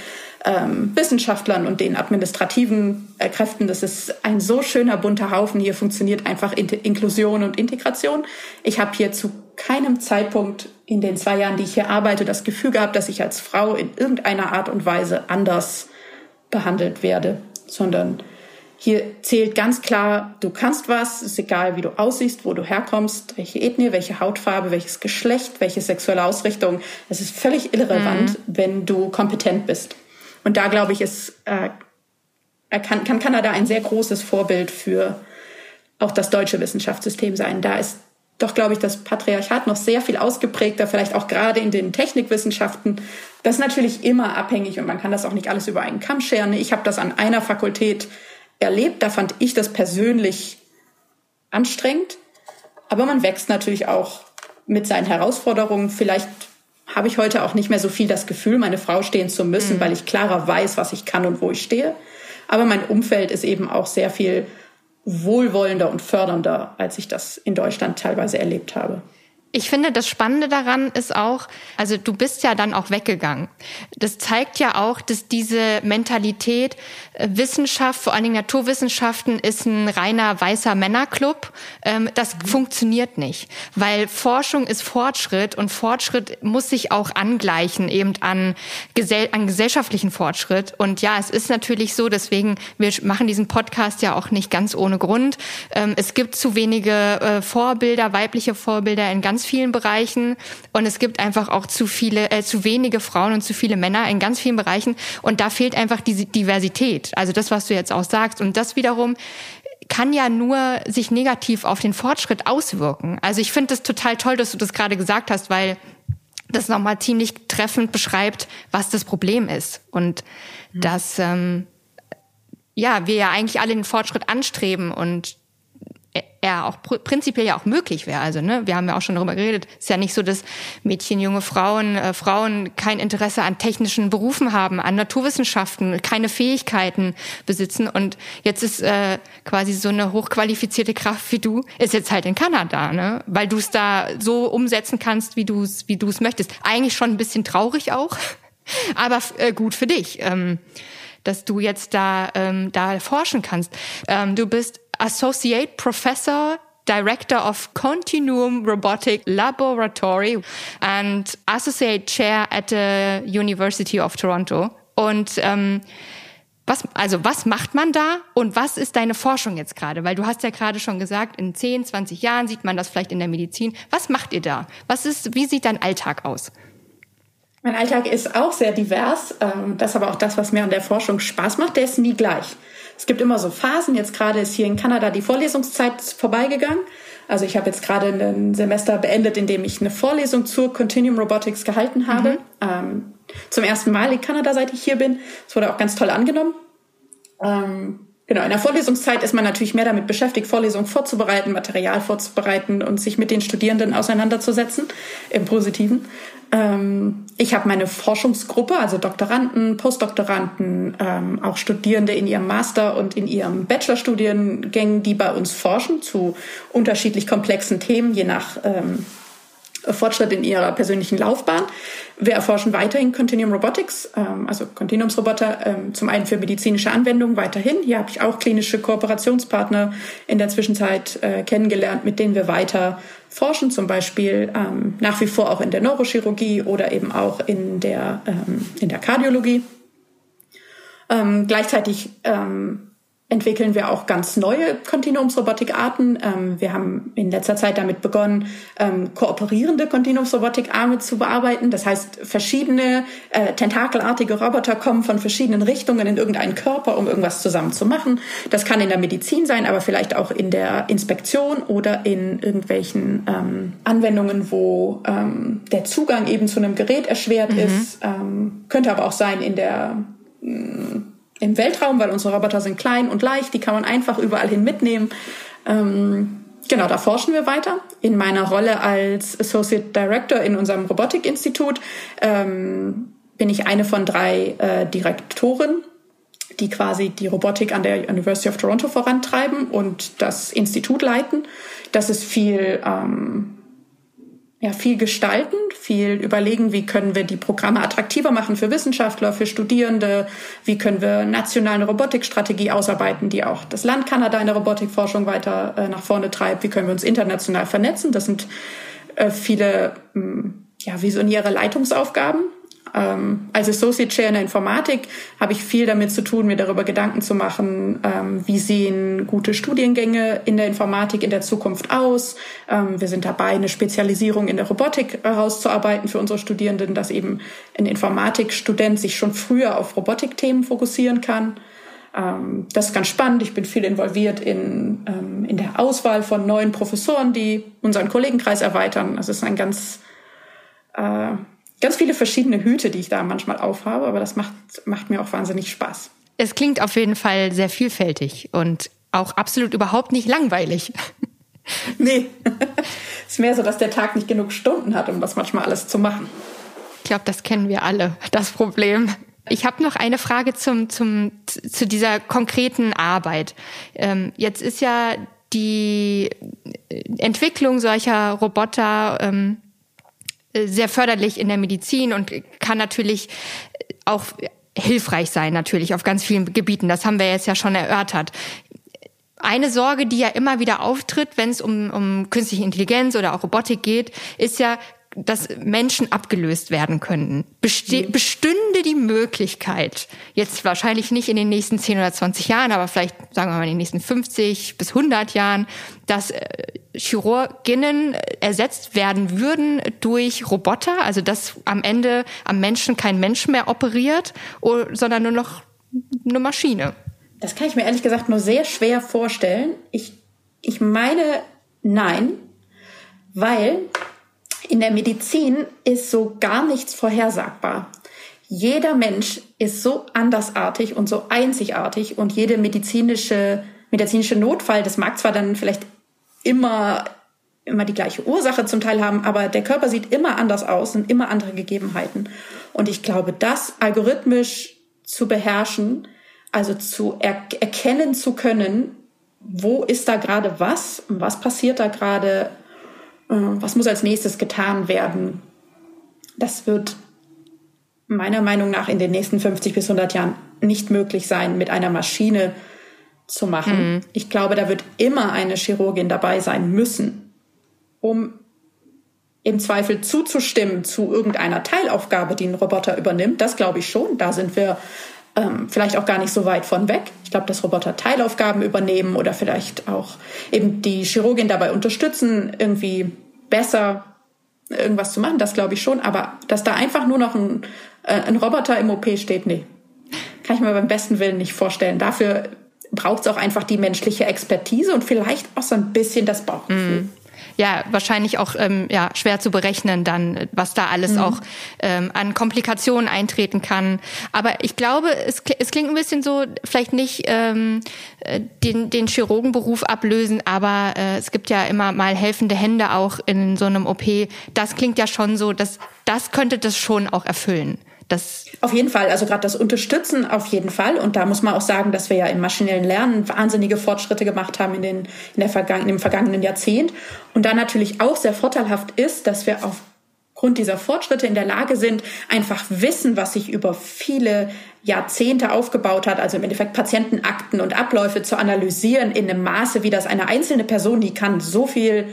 ähm, Wissenschaftlern und den administrativen äh, Kräften. Das ist ein so schöner bunter Haufen. Hier funktioniert einfach In Inklusion und Integration. Ich habe hier zu keinem Zeitpunkt in den zwei Jahren, die ich hier arbeite, das Gefühl gehabt, dass ich als Frau in irgendeiner Art und Weise anders behandelt werde, sondern hier zählt ganz klar, du kannst was, ist egal, wie du aussiehst, wo du herkommst, welche Ethnie, welche Hautfarbe, welches Geschlecht, welche sexuelle Ausrichtung. Es ist völlig irrelevant, mhm. wenn du kompetent bist. Und da glaube ich, ist, äh, kann, kann Kanada ein sehr großes Vorbild für auch das deutsche Wissenschaftssystem sein. Da ist doch, glaube ich, das Patriarchat noch sehr viel ausgeprägter, vielleicht auch gerade in den Technikwissenschaften. Das ist natürlich immer abhängig und man kann das auch nicht alles über einen Kamm scheren. Ich habe das an einer Fakultät erlebt. Da fand ich das persönlich anstrengend. Aber man wächst natürlich auch mit seinen Herausforderungen. Vielleicht habe ich heute auch nicht mehr so viel das Gefühl, meine Frau stehen zu müssen, mhm. weil ich klarer weiß, was ich kann und wo ich stehe. Aber mein Umfeld ist eben auch sehr viel wohlwollender und fördernder, als ich das in Deutschland teilweise erlebt habe. Ich finde, das Spannende daran ist auch, also du bist ja dann auch weggegangen. Das zeigt ja auch, dass diese Mentalität, äh, Wissenschaft, vor allen Dingen Naturwissenschaften, ist ein reiner weißer Männerclub. Ähm, das mhm. funktioniert nicht, weil Forschung ist Fortschritt und Fortschritt muss sich auch angleichen eben an, gesell an gesellschaftlichen Fortschritt. Und ja, es ist natürlich so, deswegen, wir machen diesen Podcast ja auch nicht ganz ohne Grund. Ähm, es gibt zu wenige äh, Vorbilder, weibliche Vorbilder in ganz ganz vielen Bereichen und es gibt einfach auch zu viele, äh, zu wenige Frauen und zu viele Männer in ganz vielen Bereichen und da fehlt einfach diese Diversität. Also das, was du jetzt auch sagst und das wiederum kann ja nur sich negativ auf den Fortschritt auswirken. Also ich finde es total toll, dass du das gerade gesagt hast, weil das nochmal ziemlich treffend beschreibt, was das Problem ist und mhm. dass ähm, ja wir ja eigentlich alle den Fortschritt anstreben und er auch prinzipiell ja auch möglich wäre. Also ne, wir haben ja auch schon darüber geredet. Ist ja nicht so, dass Mädchen, junge Frauen, äh, Frauen kein Interesse an technischen Berufen haben, an Naturwissenschaften, keine Fähigkeiten besitzen. Und jetzt ist äh, quasi so eine hochqualifizierte Kraft wie du ist jetzt halt in Kanada, ne, weil du es da so umsetzen kannst, wie du es wie du es möchtest. Eigentlich schon ein bisschen traurig auch, aber äh, gut für dich. Ähm, dass du jetzt da ähm, da forschen kannst. Ähm, du bist Associate Professor Director of Continuum Robotic Laboratory and Associate Chair at the University of Toronto. Und ähm, was, also was macht man da und was ist deine Forschung jetzt gerade? Weil du hast ja gerade schon gesagt, in 10, 20 Jahren sieht man das vielleicht in der Medizin. Was macht ihr da? Was ist, wie sieht dein Alltag aus? Mein Alltag ist auch sehr divers. Ähm, das ist aber auch das, was mir an der Forschung Spaß macht. Der ist nie gleich. Es gibt immer so Phasen. Jetzt gerade ist hier in Kanada die Vorlesungszeit vorbeigegangen. Also ich habe jetzt gerade ein Semester beendet, in dem ich eine Vorlesung zur Continuum Robotics gehalten habe. Mhm. Ähm, zum ersten Mal in Kanada, seit ich hier bin. Es wurde auch ganz toll angenommen. Ähm, genau, in der Vorlesungszeit ist man natürlich mehr damit beschäftigt, Vorlesungen vorzubereiten, Material vorzubereiten und sich mit den Studierenden auseinanderzusetzen, im Positiven. Ähm, ich habe meine Forschungsgruppe, also Doktoranden, Postdoktoranden, ähm, auch Studierende in ihrem Master- und in ihrem Bachelorstudiengängen, die bei uns forschen zu unterschiedlich komplexen Themen, je nach ähm, Fortschritt in ihrer persönlichen Laufbahn. Wir erforschen weiterhin Continuum Robotics, ähm, also Kontinuumsroboter, ähm, zum einen für medizinische Anwendungen weiterhin. Hier habe ich auch klinische Kooperationspartner in der Zwischenzeit äh, kennengelernt, mit denen wir weiter forschen, zum Beispiel ähm, nach wie vor auch in der Neurochirurgie oder eben auch in der, ähm, in der Kardiologie. Ähm, gleichzeitig ähm, entwickeln wir auch ganz neue Kontinuumsrobotikarten. Ähm, wir haben in letzter Zeit damit begonnen, ähm, kooperierende Kontinuumsrobotikarme zu bearbeiten. Das heißt, verschiedene äh, tentakelartige Roboter kommen von verschiedenen Richtungen in irgendeinen Körper, um irgendwas zusammen zu machen. Das kann in der Medizin sein, aber vielleicht auch in der Inspektion oder in irgendwelchen ähm, Anwendungen, wo ähm, der Zugang eben zu einem Gerät erschwert mhm. ist. Ähm, könnte aber auch sein in der mm, im Weltraum, weil unsere Roboter sind klein und leicht, die kann man einfach überall hin mitnehmen. Ähm, genau, da forschen wir weiter. In meiner Rolle als Associate Director in unserem Robotikinstitut ähm, bin ich eine von drei äh, Direktoren, die quasi die Robotik an der University of Toronto vorantreiben und das Institut leiten. Das ist viel ähm, ja, viel gestalten, viel überlegen, wie können wir die Programme attraktiver machen für Wissenschaftler, für Studierende, wie können wir nationale Robotikstrategie ausarbeiten, die auch das Land Kanada in der Robotikforschung weiter äh, nach vorne treibt, wie können wir uns international vernetzen. Das sind äh, viele mh, hm, ja, visionäre Leitungsaufgaben, ähm, als Associate Chair in der Informatik habe ich viel damit zu tun, mir darüber Gedanken zu machen, ähm, wie sehen gute Studiengänge in der Informatik in der Zukunft aus. Ähm, wir sind dabei, eine Spezialisierung in der Robotik herauszuarbeiten für unsere Studierenden, dass eben ein Informatikstudent sich schon früher auf Robotikthemen fokussieren kann. Das ist ganz spannend. Ich bin viel involviert in, in der Auswahl von neuen Professoren, die unseren Kollegenkreis erweitern. Das ist ein ganz äh, ganz viele verschiedene Hüte, die ich da manchmal aufhabe, aber das macht, macht mir auch wahnsinnig Spaß. Es klingt auf jeden Fall sehr vielfältig und auch absolut überhaupt nicht langweilig. Nee, es ist mehr so, dass der Tag nicht genug Stunden hat, um das manchmal alles zu machen. Ich glaube, das kennen wir alle, das Problem. Ich habe noch eine Frage zum, zum, zu dieser konkreten Arbeit. Ähm, jetzt ist ja die Entwicklung solcher Roboter ähm, sehr förderlich in der Medizin und kann natürlich auch hilfreich sein, natürlich auf ganz vielen Gebieten. Das haben wir jetzt ja schon erörtert. Eine Sorge, die ja immer wieder auftritt, wenn es um, um künstliche Intelligenz oder auch Robotik geht, ist ja, dass Menschen abgelöst werden könnten. Beste mhm. Bestünde die Möglichkeit, jetzt wahrscheinlich nicht in den nächsten 10 oder 20 Jahren, aber vielleicht sagen wir mal in den nächsten 50 bis 100 Jahren, dass äh, Chirurginnen ersetzt werden würden durch Roboter, also dass am Ende am Menschen kein Mensch mehr operiert, sondern nur noch eine Maschine. Das kann ich mir ehrlich gesagt nur sehr schwer vorstellen. Ich, ich meine, nein, weil in der Medizin ist so gar nichts vorhersagbar. Jeder Mensch ist so andersartig und so einzigartig und jede medizinische, medizinische Notfall, das mag zwar dann vielleicht immer, immer die gleiche Ursache zum Teil haben, aber der Körper sieht immer anders aus und immer andere Gegebenheiten. Und ich glaube, das algorithmisch zu beherrschen, also zu er erkennen zu können, wo ist da gerade was was passiert da gerade was muss als nächstes getan werden? Das wird meiner Meinung nach in den nächsten 50 bis 100 Jahren nicht möglich sein, mit einer Maschine zu machen. Mhm. Ich glaube, da wird immer eine Chirurgin dabei sein müssen, um im Zweifel zuzustimmen zu irgendeiner Teilaufgabe, die ein Roboter übernimmt. Das glaube ich schon. Da sind wir ähm, vielleicht auch gar nicht so weit von weg. Ich glaube, dass Roboter Teilaufgaben übernehmen oder vielleicht auch eben die Chirurgin dabei unterstützen, irgendwie besser irgendwas zu machen, das glaube ich schon. Aber dass da einfach nur noch ein, äh, ein Roboter im OP steht, nee. Kann ich mir beim besten Willen nicht vorstellen. Dafür braucht es auch einfach die menschliche Expertise und vielleicht auch so ein bisschen das Bauchgefühl. Mm ja wahrscheinlich auch ähm, ja schwer zu berechnen dann, was da alles mhm. auch ähm, an Komplikationen eintreten kann. Aber ich glaube, es, es klingt ein bisschen so, vielleicht nicht ähm, äh, den, den Chirurgenberuf ablösen, aber äh, es gibt ja immer mal helfende Hände auch in so einem OP. Das klingt ja schon so, dass das könnte das schon auch erfüllen. Das auf jeden Fall, also gerade das Unterstützen auf jeden Fall. Und da muss man auch sagen, dass wir ja im maschinellen Lernen wahnsinnige Fortschritte gemacht haben in, den, in der vergangenen, im vergangenen Jahrzehnt. Und da natürlich auch sehr vorteilhaft ist, dass wir auf aufgrund dieser Fortschritte in der Lage sind, einfach Wissen, was sich über viele Jahrzehnte aufgebaut hat, also im Endeffekt Patientenakten und Abläufe zu analysieren in einem Maße, wie das eine einzelne Person nie kann. So viel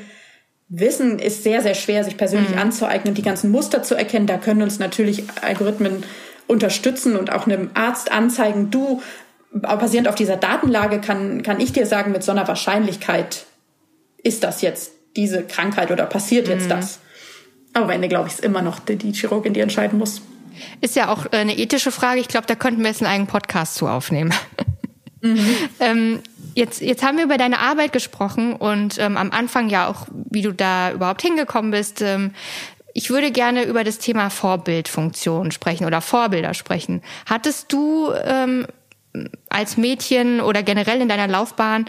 Wissen ist sehr, sehr schwer, sich persönlich mhm. anzueignen, die ganzen Muster zu erkennen. Da können uns natürlich Algorithmen unterstützen und auch einem Arzt anzeigen, du, basierend auf dieser Datenlage kann, kann ich dir sagen, mit so einer Wahrscheinlichkeit ist das jetzt diese Krankheit oder passiert jetzt mhm. das. Aber am Ende, glaube ich, ist immer noch die, die Chirurgin, die entscheiden muss. Ist ja auch eine ethische Frage. Ich glaube, da könnten wir jetzt einen eigenen Podcast zu aufnehmen. Mhm. ähm, jetzt, jetzt haben wir über deine Arbeit gesprochen und ähm, am Anfang ja auch, wie du da überhaupt hingekommen bist. Ähm, ich würde gerne über das Thema Vorbildfunktion sprechen oder Vorbilder sprechen. Hattest du ähm, als Mädchen oder generell in deiner Laufbahn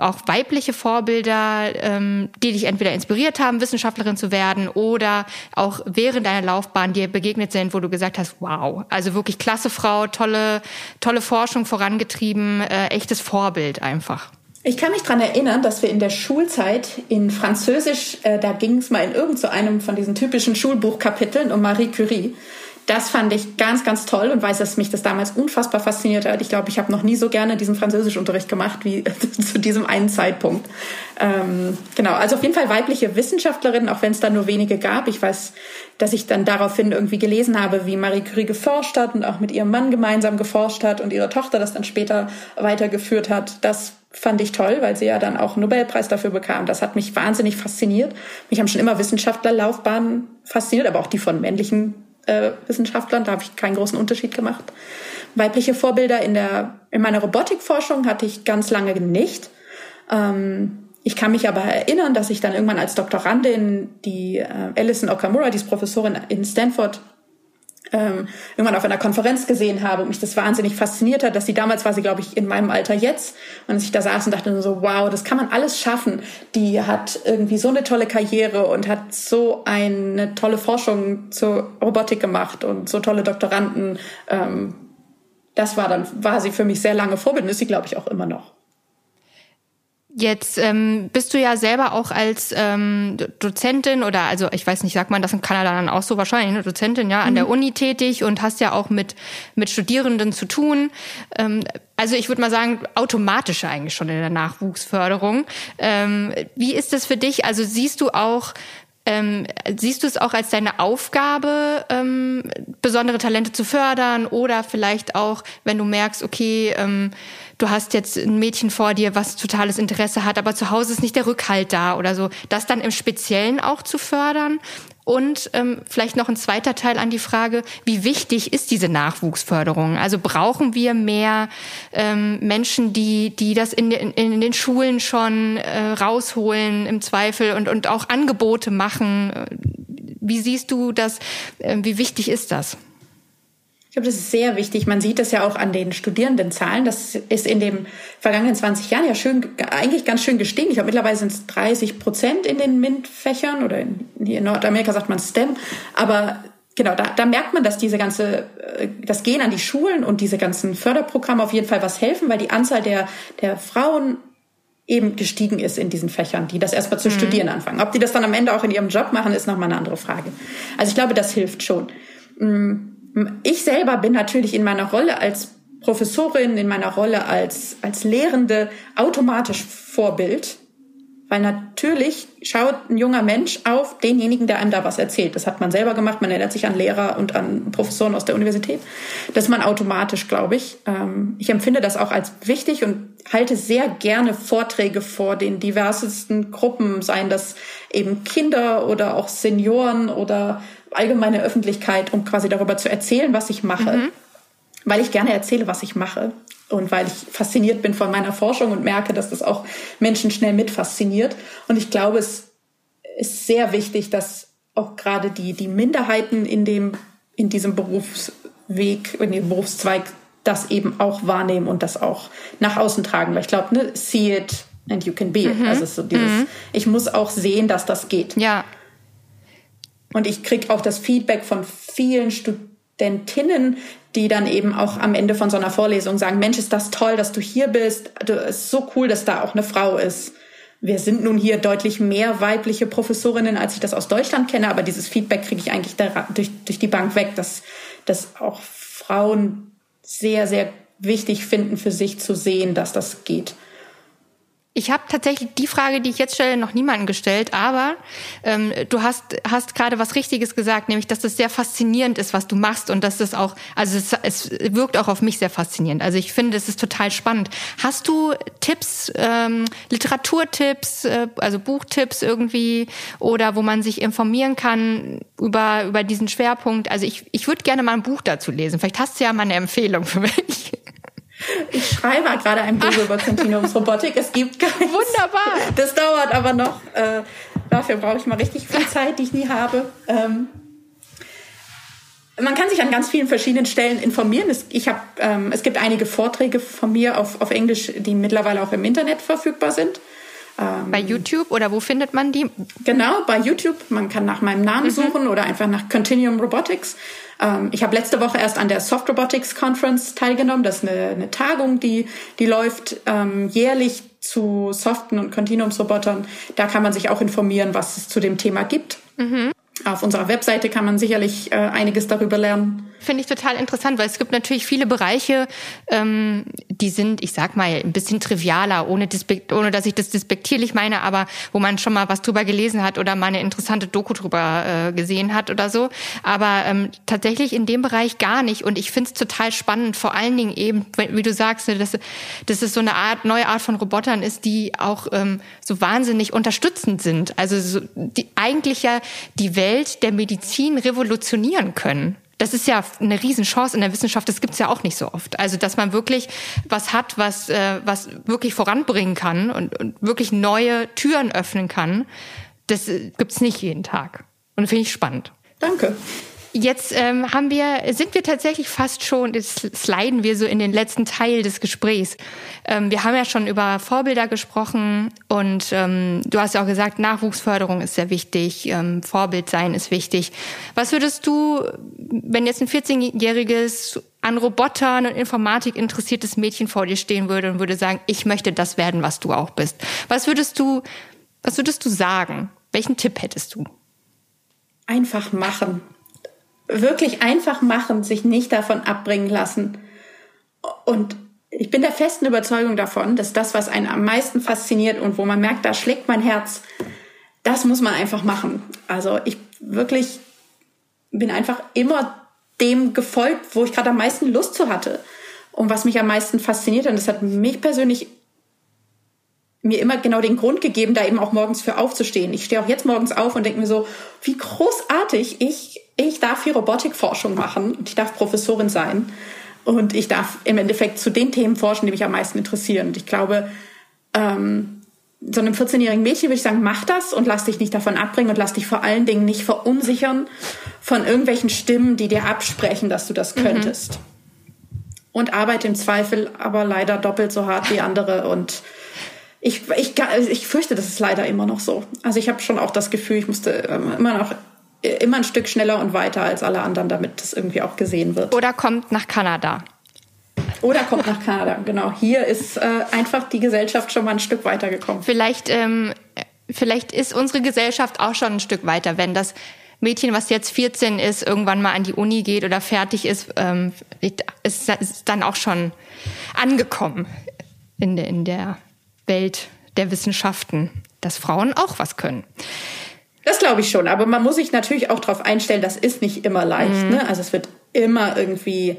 auch weibliche Vorbilder, ähm, die dich entweder inspiriert haben, Wissenschaftlerin zu werden oder auch während deiner Laufbahn dir begegnet sind, wo du gesagt hast, wow, also wirklich klasse Frau, tolle, tolle Forschung vorangetrieben, äh, echtes Vorbild einfach. Ich kann mich dran erinnern, dass wir in der Schulzeit in Französisch, äh, da ging es mal in irgendeinem so von diesen typischen Schulbuchkapiteln um Marie Curie das fand ich ganz, ganz toll und weiß, dass mich das damals unfassbar fasziniert hat. Ich glaube, ich habe noch nie so gerne diesen Französischunterricht gemacht wie zu diesem einen Zeitpunkt. Ähm, genau, also auf jeden Fall weibliche Wissenschaftlerinnen, auch wenn es da nur wenige gab. Ich weiß, dass ich dann daraufhin irgendwie gelesen habe, wie Marie Curie geforscht hat und auch mit ihrem Mann gemeinsam geforscht hat und ihre Tochter das dann später weitergeführt hat. Das fand ich toll, weil sie ja dann auch einen Nobelpreis dafür bekam. Das hat mich wahnsinnig fasziniert. Mich haben schon immer Wissenschaftlerlaufbahnen fasziniert, aber auch die von männlichen äh, Wissenschaftlern. Da habe ich keinen großen Unterschied gemacht. Weibliche Vorbilder in der in meiner Robotikforschung hatte ich ganz lange nicht. Ähm, ich kann mich aber erinnern, dass ich dann irgendwann als Doktorandin die äh, Alison Okamura, die ist Professorin in Stanford, ähm, irgendwann auf einer Konferenz gesehen habe und mich das wahnsinnig fasziniert hat, dass sie damals war sie, glaube ich, in meinem Alter jetzt und ich da saß und dachte so, wow, das kann man alles schaffen. Die hat irgendwie so eine tolle Karriere und hat so eine tolle Forschung zur Robotik gemacht und so tolle Doktoranden. Ähm, das war dann, war sie für mich sehr lange Vorbild und ist sie, glaube ich, auch immer noch. Jetzt ähm, bist du ja selber auch als ähm, Dozentin oder also ich weiß nicht, sagt man das in Kanada dann auch so wahrscheinlich, eine Dozentin ja an mhm. der Uni tätig und hast ja auch mit mit Studierenden zu tun. Ähm, also ich würde mal sagen automatisch eigentlich schon in der Nachwuchsförderung. Ähm, wie ist das für dich? Also siehst du auch ähm, siehst du es auch als deine Aufgabe, ähm, besondere Talente zu fördern oder vielleicht auch, wenn du merkst, okay, ähm, du hast jetzt ein Mädchen vor dir, was totales Interesse hat, aber zu Hause ist nicht der Rückhalt da oder so, das dann im Speziellen auch zu fördern? Und ähm, vielleicht noch ein zweiter Teil an die Frage, wie wichtig ist diese Nachwuchsförderung? Also brauchen wir mehr ähm, Menschen, die, die das in, den, in den Schulen schon äh, rausholen im Zweifel und, und auch Angebote machen? Wie siehst du das? Äh, wie wichtig ist das? Ich glaube, das ist sehr wichtig. Man sieht das ja auch an den Studierendenzahlen. Das ist in den vergangenen 20 Jahren ja schön, eigentlich ganz schön gestiegen. Ich glaube, mittlerweile sind es 30 Prozent in den MINT-Fächern oder in, in Nordamerika sagt man STEM. Aber genau, da, da merkt man, dass diese ganze, äh, das Gehen an die Schulen und diese ganzen Förderprogramme auf jeden Fall was helfen, weil die Anzahl der, der Frauen eben gestiegen ist in diesen Fächern, die das erstmal zu mhm. studieren anfangen. Ob die das dann am Ende auch in ihrem Job machen, ist nochmal eine andere Frage. Also ich glaube, das hilft schon. Mm. Ich selber bin natürlich in meiner Rolle als Professorin, in meiner Rolle als, als Lehrende automatisch Vorbild. Weil natürlich schaut ein junger Mensch auf denjenigen, der einem da was erzählt. Das hat man selber gemacht. Man erinnert sich an Lehrer und an Professoren aus der Universität. Das ist man automatisch, glaube ich. Ähm, ich empfinde das auch als wichtig und halte sehr gerne Vorträge vor den diversesten Gruppen, seien das eben Kinder oder auch Senioren oder allgemeine Öffentlichkeit, um quasi darüber zu erzählen, was ich mache. Mhm. Weil ich gerne erzähle, was ich mache. Und weil ich fasziniert bin von meiner Forschung und merke, dass das auch Menschen schnell mit fasziniert. Und ich glaube, es ist sehr wichtig, dass auch gerade die, die Minderheiten in dem, in diesem Berufsweg, in dem Berufszweig das eben auch wahrnehmen und das auch nach außen tragen. Weil ich glaube, ne, see it and you can be it. Mhm. Also so dieses, mhm. ich muss auch sehen, dass das geht. Ja. Und ich kriege auch das Feedback von vielen Studentinnen, die dann eben auch am Ende von so einer Vorlesung sagen, Mensch, ist das toll, dass du hier bist. Es ist so cool, dass da auch eine Frau ist. wir sind nun hier deutlich mehr weibliche Professorinnen, als ich das aus Deutschland kenne, aber dieses Feedback kriege ich eigentlich durch, durch die Bank weg, dass, dass auch Frauen sehr, sehr wichtig finden, für sich zu sehen, dass das geht. Ich habe tatsächlich die Frage, die ich jetzt stelle, noch niemanden gestellt, aber ähm, du hast, hast gerade was Richtiges gesagt, nämlich, dass das sehr faszinierend ist, was du machst und dass das auch, also es, es wirkt auch auf mich sehr faszinierend. Also ich finde, es ist total spannend. Hast du Tipps, ähm, Literaturtipps, äh, also Buchtipps irgendwie oder wo man sich informieren kann über, über diesen Schwerpunkt? Also ich, ich würde gerne mal ein Buch dazu lesen. Vielleicht hast du ja mal eine Empfehlung für mich. Ich schreibe gerade ein Buch über Kontinuumsrobotik. Es gibt keins. Wunderbar. Das dauert aber noch. Äh, dafür brauche ich mal richtig viel Zeit, die ich nie habe. Ähm, man kann sich an ganz vielen verschiedenen Stellen informieren. Es, ich hab, ähm, es gibt einige Vorträge von mir auf, auf Englisch, die mittlerweile auch im Internet verfügbar sind. Ähm, bei YouTube oder wo findet man die? Genau, bei YouTube. Man kann nach meinem Namen mhm. suchen oder einfach nach Continuum Robotics. Ähm, ich habe letzte Woche erst an der Soft Robotics Conference teilgenommen. Das ist eine, eine Tagung, die, die läuft ähm, jährlich zu soften und Continuumsrobotern. Da kann man sich auch informieren, was es zu dem Thema gibt. Mhm. Auf unserer Webseite kann man sicherlich äh, einiges darüber lernen. Finde ich total interessant, weil es gibt natürlich viele Bereiche, ähm, die sind, ich sag mal, ein bisschen trivialer, ohne, ohne dass ich das despektierlich meine, aber wo man schon mal was drüber gelesen hat oder mal eine interessante Doku drüber äh, gesehen hat oder so. Aber ähm, tatsächlich in dem Bereich gar nicht. Und ich finde es total spannend, vor allen Dingen eben, wie du sagst, dass, dass es so eine Art, neue Art von Robotern ist, die auch ähm, so wahnsinnig unterstützend sind. Also so, die eigentlich ja die Welt der Medizin revolutionieren können das ist ja eine Riesenchance in der Wissenschaft, das gibt's ja auch nicht so oft. Also, dass man wirklich was hat, was, äh, was wirklich voranbringen kann und, und wirklich neue Türen öffnen kann, das äh, gibt's nicht jeden Tag. Und finde ich spannend. Danke. Jetzt ähm, haben wir, sind wir tatsächlich fast schon, jetzt sliden wir so in den letzten Teil des Gesprächs. Ähm, wir haben ja schon über Vorbilder gesprochen und ähm, du hast ja auch gesagt, Nachwuchsförderung ist sehr wichtig, ähm, Vorbild sein ist wichtig. Was würdest du, wenn jetzt ein 14-jähriges an Robotern und Informatik interessiertes Mädchen vor dir stehen würde und würde sagen, ich möchte das werden, was du auch bist. Was würdest du, was würdest du sagen? Welchen Tipp hättest du? Einfach machen wirklich einfach machen, sich nicht davon abbringen lassen. Und ich bin der festen Überzeugung davon, dass das, was einen am meisten fasziniert und wo man merkt, da schlägt mein Herz, das muss man einfach machen. Also ich wirklich bin einfach immer dem gefolgt, wo ich gerade am meisten Lust zu hatte und was mich am meisten fasziniert. Und das hat mich persönlich mir immer genau den Grund gegeben, da eben auch morgens für aufzustehen. Ich stehe auch jetzt morgens auf und denke mir so, wie großartig ich ich darf hier Robotikforschung machen und ich darf Professorin sein und ich darf im Endeffekt zu den Themen forschen, die mich am meisten interessieren. Und ich glaube, ähm, so einem 14-jährigen Mädchen würde ich sagen, mach das und lass dich nicht davon abbringen und lass dich vor allen Dingen nicht verunsichern von irgendwelchen Stimmen, die dir absprechen, dass du das mhm. könntest. Mhm. Und arbeite im Zweifel aber leider doppelt so hart wie andere und ich, ich, ich fürchte, das ist leider immer noch so. Also ich habe schon auch das Gefühl, ich musste ähm, immer noch immer ein Stück schneller und weiter als alle anderen, damit das irgendwie auch gesehen wird. Oder kommt nach Kanada. Oder kommt nach Kanada, genau. Hier ist äh, einfach die Gesellschaft schon mal ein Stück weiter gekommen. Vielleicht, ähm, vielleicht ist unsere Gesellschaft auch schon ein Stück weiter, wenn das Mädchen, was jetzt 14 ist, irgendwann mal an die Uni geht oder fertig ist, ähm, ist, ist dann auch schon angekommen in, in der Welt der Wissenschaften, dass Frauen auch was können. Das glaube ich schon, aber man muss sich natürlich auch darauf einstellen, das ist nicht immer leicht. Mhm. Ne? Also es wird immer irgendwie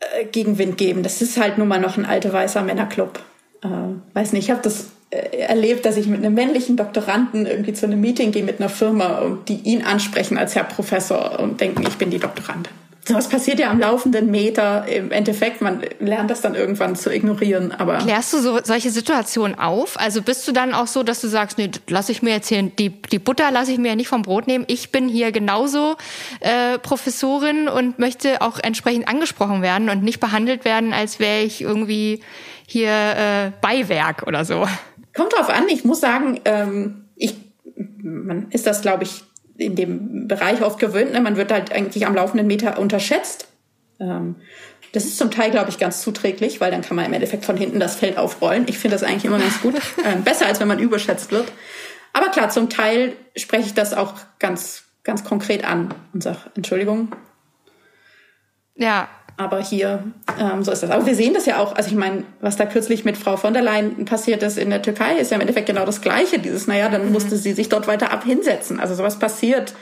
äh, Gegenwind geben. Das ist halt nun mal noch ein alter weißer Männerclub. Äh, weiß nicht, ich habe das äh, erlebt, dass ich mit einem männlichen Doktoranden irgendwie zu einem Meeting gehe mit einer Firma und die ihn ansprechen als Herr Professor und denken, ich bin die Doktorandin sowas passiert ja am laufenden Meter. Im Endeffekt, man lernt das dann irgendwann zu ignorieren. Aber klärst du so solche Situationen auf? Also bist du dann auch so, dass du sagst, nee, lass ich mir jetzt hier die die Butter lasse ich mir nicht vom Brot nehmen. Ich bin hier genauso äh, Professorin und möchte auch entsprechend angesprochen werden und nicht behandelt werden, als wäre ich irgendwie hier äh, Beiwerk oder so. Kommt drauf an. Ich muss sagen, ähm, ich man ist das, glaube ich, in dem Bereich oft gewöhnt. Ne? Man wird halt eigentlich am laufenden Meter unterschätzt. Ähm, Das ist zum Teil, glaube ich, ganz zuträglich, weil dann kann man im Endeffekt von hinten das Feld aufrollen. Ich finde das eigentlich immer ganz gut. ähm, besser, als wenn man überschätzt wird. Aber klar, zum Teil spreche ich das auch ganz, ganz konkret an und sage, Entschuldigung. Ja. Aber hier, ähm, so ist das. Aber wir sehen das ja auch, also ich meine, was da kürzlich mit Frau von der Leyen passiert ist in der Türkei, ist ja im Endeffekt genau das Gleiche. Dieses, naja, dann mhm. musste sie sich dort weiter abhinsetzen. Also sowas passiert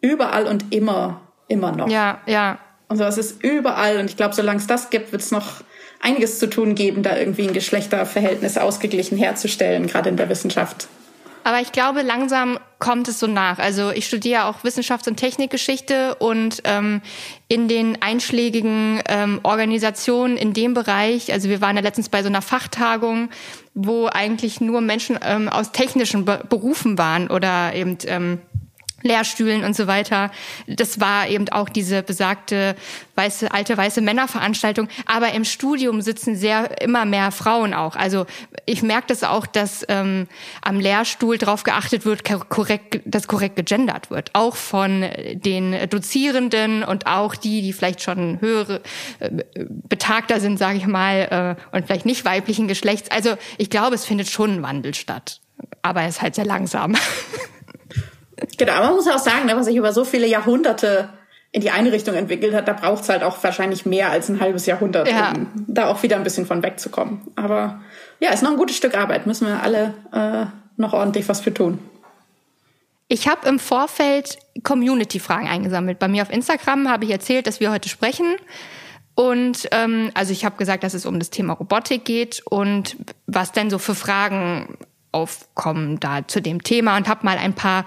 überall und immer, immer noch. Ja, ja. Und sowas ist überall. Und ich glaube, solange es das gibt, wird es noch einiges zu tun geben, da irgendwie ein Geschlechterverhältnis ausgeglichen herzustellen, gerade in der Wissenschaft. Aber ich glaube, langsam kommt es so nach. Also ich studiere auch Wissenschafts- und Technikgeschichte und ähm, in den einschlägigen ähm, Organisationen in dem Bereich, also wir waren ja letztens bei so einer Fachtagung, wo eigentlich nur Menschen ähm, aus technischen Be Berufen waren oder eben ähm, Lehrstühlen und so weiter. Das war eben auch diese besagte weiße, alte weiße Männerveranstaltung. Aber im Studium sitzen sehr immer mehr Frauen auch. Also ich merke das auch, dass ähm, am Lehrstuhl darauf geachtet wird, korrekt, dass korrekt gegendert wird. Auch von den Dozierenden und auch die, die vielleicht schon höhere äh, betagter sind, sage ich mal, äh, und vielleicht nicht weiblichen Geschlechts. Also ich glaube, es findet schon ein Wandel statt. Aber er ist halt sehr langsam. Genau, aber man muss auch sagen, ne, was sich über so viele Jahrhunderte in die eine Richtung entwickelt hat, da braucht es halt auch wahrscheinlich mehr als ein halbes Jahrhundert, ja. um da auch wieder ein bisschen von wegzukommen. Aber ja, ist noch ein gutes Stück Arbeit, müssen wir alle äh, noch ordentlich was für tun. Ich habe im Vorfeld Community-Fragen eingesammelt. Bei mir auf Instagram habe ich erzählt, dass wir heute sprechen. Und ähm, also ich habe gesagt, dass es um das Thema Robotik geht und was denn so für Fragen aufkommen da zu dem Thema und habe mal ein paar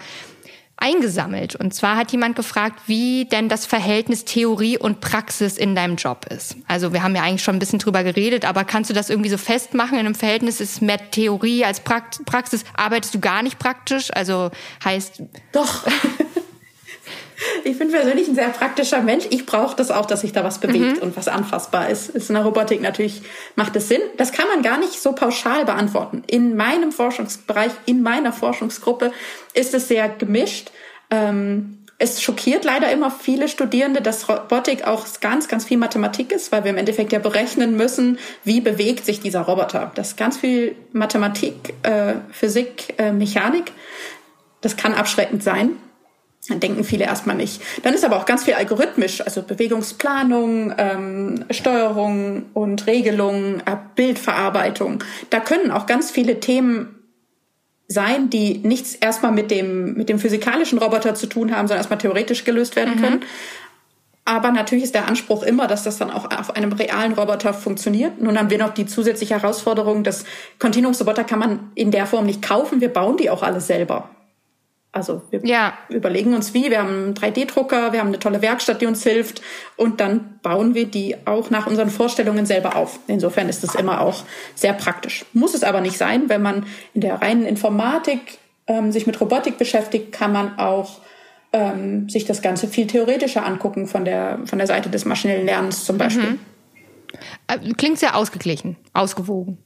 eingesammelt. Und zwar hat jemand gefragt, wie denn das Verhältnis Theorie und Praxis in deinem Job ist. Also wir haben ja eigentlich schon ein bisschen drüber geredet, aber kannst du das irgendwie so festmachen? In einem Verhältnis ist mehr Theorie als Praxis. Arbeitest du gar nicht praktisch? Also heißt... Doch. Ich bin persönlich ein sehr praktischer Mensch. Ich brauche das auch, dass sich da was bewegt mhm. und was anfassbar ist. Ist in der Robotik natürlich, macht es Sinn. Das kann man gar nicht so pauschal beantworten. In meinem Forschungsbereich, in meiner Forschungsgruppe ist es sehr gemischt. Ähm, es schockiert leider immer viele Studierende, dass Robotik auch ganz, ganz viel Mathematik ist, weil wir im Endeffekt ja berechnen müssen, wie bewegt sich dieser Roboter. Das ist ganz viel Mathematik, äh, Physik, äh, Mechanik. Das kann abschreckend sein. Dann denken viele erstmal nicht. Dann ist aber auch ganz viel algorithmisch, also Bewegungsplanung, ähm, Steuerung und Regelung, äh, Bildverarbeitung. Da können auch ganz viele Themen sein, die nichts erstmal mit dem, mit dem physikalischen Roboter zu tun haben, sondern erstmal theoretisch gelöst werden mhm. können. Aber natürlich ist der Anspruch immer, dass das dann auch auf einem realen Roboter funktioniert. Nun haben wir noch die zusätzliche Herausforderung, dass Kontinuumsroboter kann man in der Form nicht kaufen. Wir bauen die auch alle selber. Also wir ja. überlegen uns wie, wir haben einen 3D-Drucker, wir haben eine tolle Werkstatt, die uns hilft und dann bauen wir die auch nach unseren Vorstellungen selber auf. Insofern ist es immer auch sehr praktisch. Muss es aber nicht sein, wenn man in der reinen Informatik ähm, sich mit Robotik beschäftigt, kann man auch ähm, sich das Ganze viel theoretischer angucken von der, von der Seite des maschinellen Lernens zum Beispiel. Mhm. Äh, klingt sehr ausgeglichen, ausgewogen.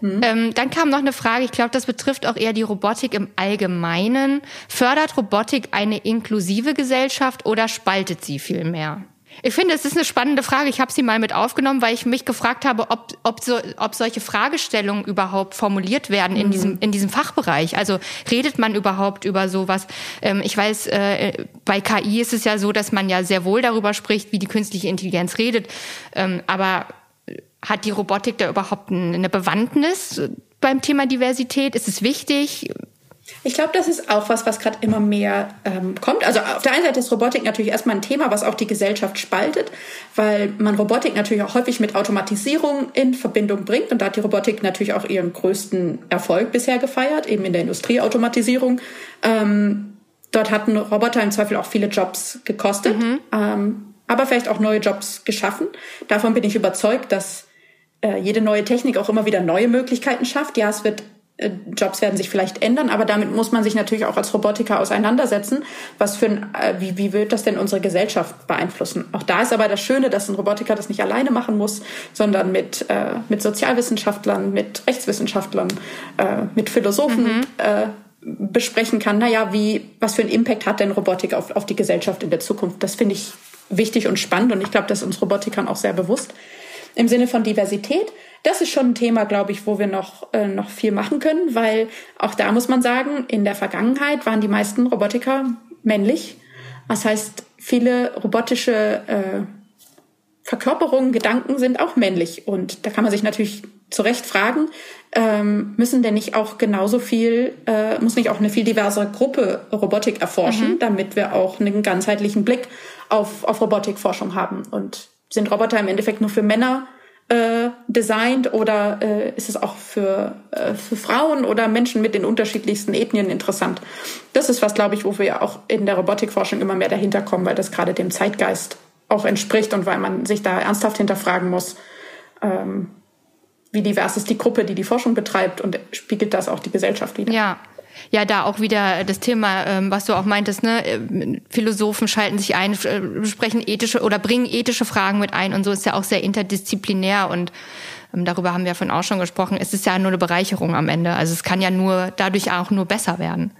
Mhm. Ähm, dann kam noch eine Frage, ich glaube, das betrifft auch eher die Robotik im Allgemeinen. Fördert Robotik eine inklusive Gesellschaft oder spaltet sie viel mehr? Ich finde, es ist eine spannende Frage. Ich habe sie mal mit aufgenommen, weil ich mich gefragt habe, ob, ob, so, ob solche Fragestellungen überhaupt formuliert werden in, mhm. diesem, in diesem Fachbereich. Also redet man überhaupt über sowas? Ähm, ich weiß, äh, bei KI ist es ja so, dass man ja sehr wohl darüber spricht, wie die künstliche Intelligenz redet. Ähm, aber hat die Robotik da überhaupt eine Bewandtnis beim Thema Diversität? Ist es wichtig? Ich glaube, das ist auch was, was gerade immer mehr ähm, kommt. Also auf der einen Seite ist Robotik natürlich erstmal ein Thema, was auch die Gesellschaft spaltet, weil man Robotik natürlich auch häufig mit Automatisierung in Verbindung bringt. Und da hat die Robotik natürlich auch ihren größten Erfolg bisher gefeiert, eben in der Industrieautomatisierung. Ähm, dort hatten Roboter im Zweifel auch viele Jobs gekostet, mhm. ähm, aber vielleicht auch neue Jobs geschaffen. Davon bin ich überzeugt, dass äh, jede neue Technik auch immer wieder neue Möglichkeiten schafft. Ja, es wird äh, Jobs werden sich vielleicht ändern, aber damit muss man sich natürlich auch als Robotiker auseinandersetzen. Was für ein, äh, wie, wie wird das denn unsere Gesellschaft beeinflussen? Auch da ist aber das Schöne, dass ein Robotiker das nicht alleine machen muss, sondern mit, äh, mit Sozialwissenschaftlern, mit Rechtswissenschaftlern, äh, mit Philosophen mhm. äh, besprechen kann. Naja, wie, was für einen Impact hat denn Robotik auf, auf die Gesellschaft in der Zukunft? Das finde ich wichtig und spannend und ich glaube, das ist uns Robotikern auch sehr bewusst. Im Sinne von Diversität, das ist schon ein Thema, glaube ich, wo wir noch, äh, noch viel machen können, weil auch da muss man sagen, in der Vergangenheit waren die meisten Robotiker männlich. Das heißt, viele robotische äh, Verkörperungen, Gedanken sind auch männlich. Und da kann man sich natürlich zu Recht fragen, ähm, müssen denn nicht auch genauso viel, äh, muss nicht auch eine viel diversere Gruppe Robotik erforschen, mhm. damit wir auch einen ganzheitlichen Blick auf, auf Robotikforschung haben? Und sind Roboter im Endeffekt nur für Männer äh, designt oder äh, ist es auch für, äh, für Frauen oder Menschen mit den unterschiedlichsten Ethnien interessant? Das ist was, glaube ich, wo wir auch in der Robotikforschung immer mehr dahinter kommen, weil das gerade dem Zeitgeist auch entspricht und weil man sich da ernsthaft hinterfragen muss, ähm, wie divers ist die Gruppe, die die Forschung betreibt und spiegelt das auch die Gesellschaft wieder. Ja. Ja, da auch wieder das Thema, ähm, was du auch meintest, ne? Äh, Philosophen schalten sich ein, äh, sprechen ethische oder bringen ethische Fragen mit ein und so ist ja auch sehr interdisziplinär und darüber haben wir von auch schon gesprochen. Es ist ja nur eine Bereicherung am Ende. Also es kann ja nur dadurch auch nur besser werden.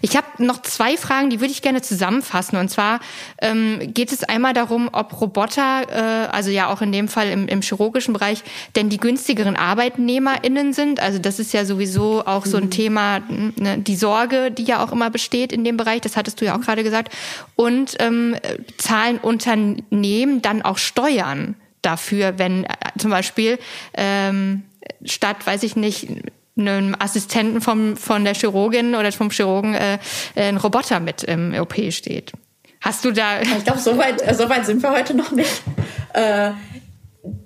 Ich habe noch zwei Fragen, die würde ich gerne zusammenfassen. Und zwar ähm, geht es einmal darum, ob Roboter, äh, also ja auch in dem Fall im, im chirurgischen Bereich, denn die günstigeren ArbeitnehmerInnen sind. Also das ist ja sowieso auch so ein mhm. Thema, ne, die Sorge, die ja auch immer besteht in dem Bereich. Das hattest du ja auch gerade gesagt. Und ähm, zahlen Unternehmen dann auch Steuern? Dafür, wenn äh, zum Beispiel ähm, statt, weiß ich nicht, einem Assistenten vom, von der Chirurgin oder vom Chirurgen äh, ein Roboter mit im OP steht. Hast du da? Ich glaube, so weit, äh, so weit sind wir heute noch nicht. Äh,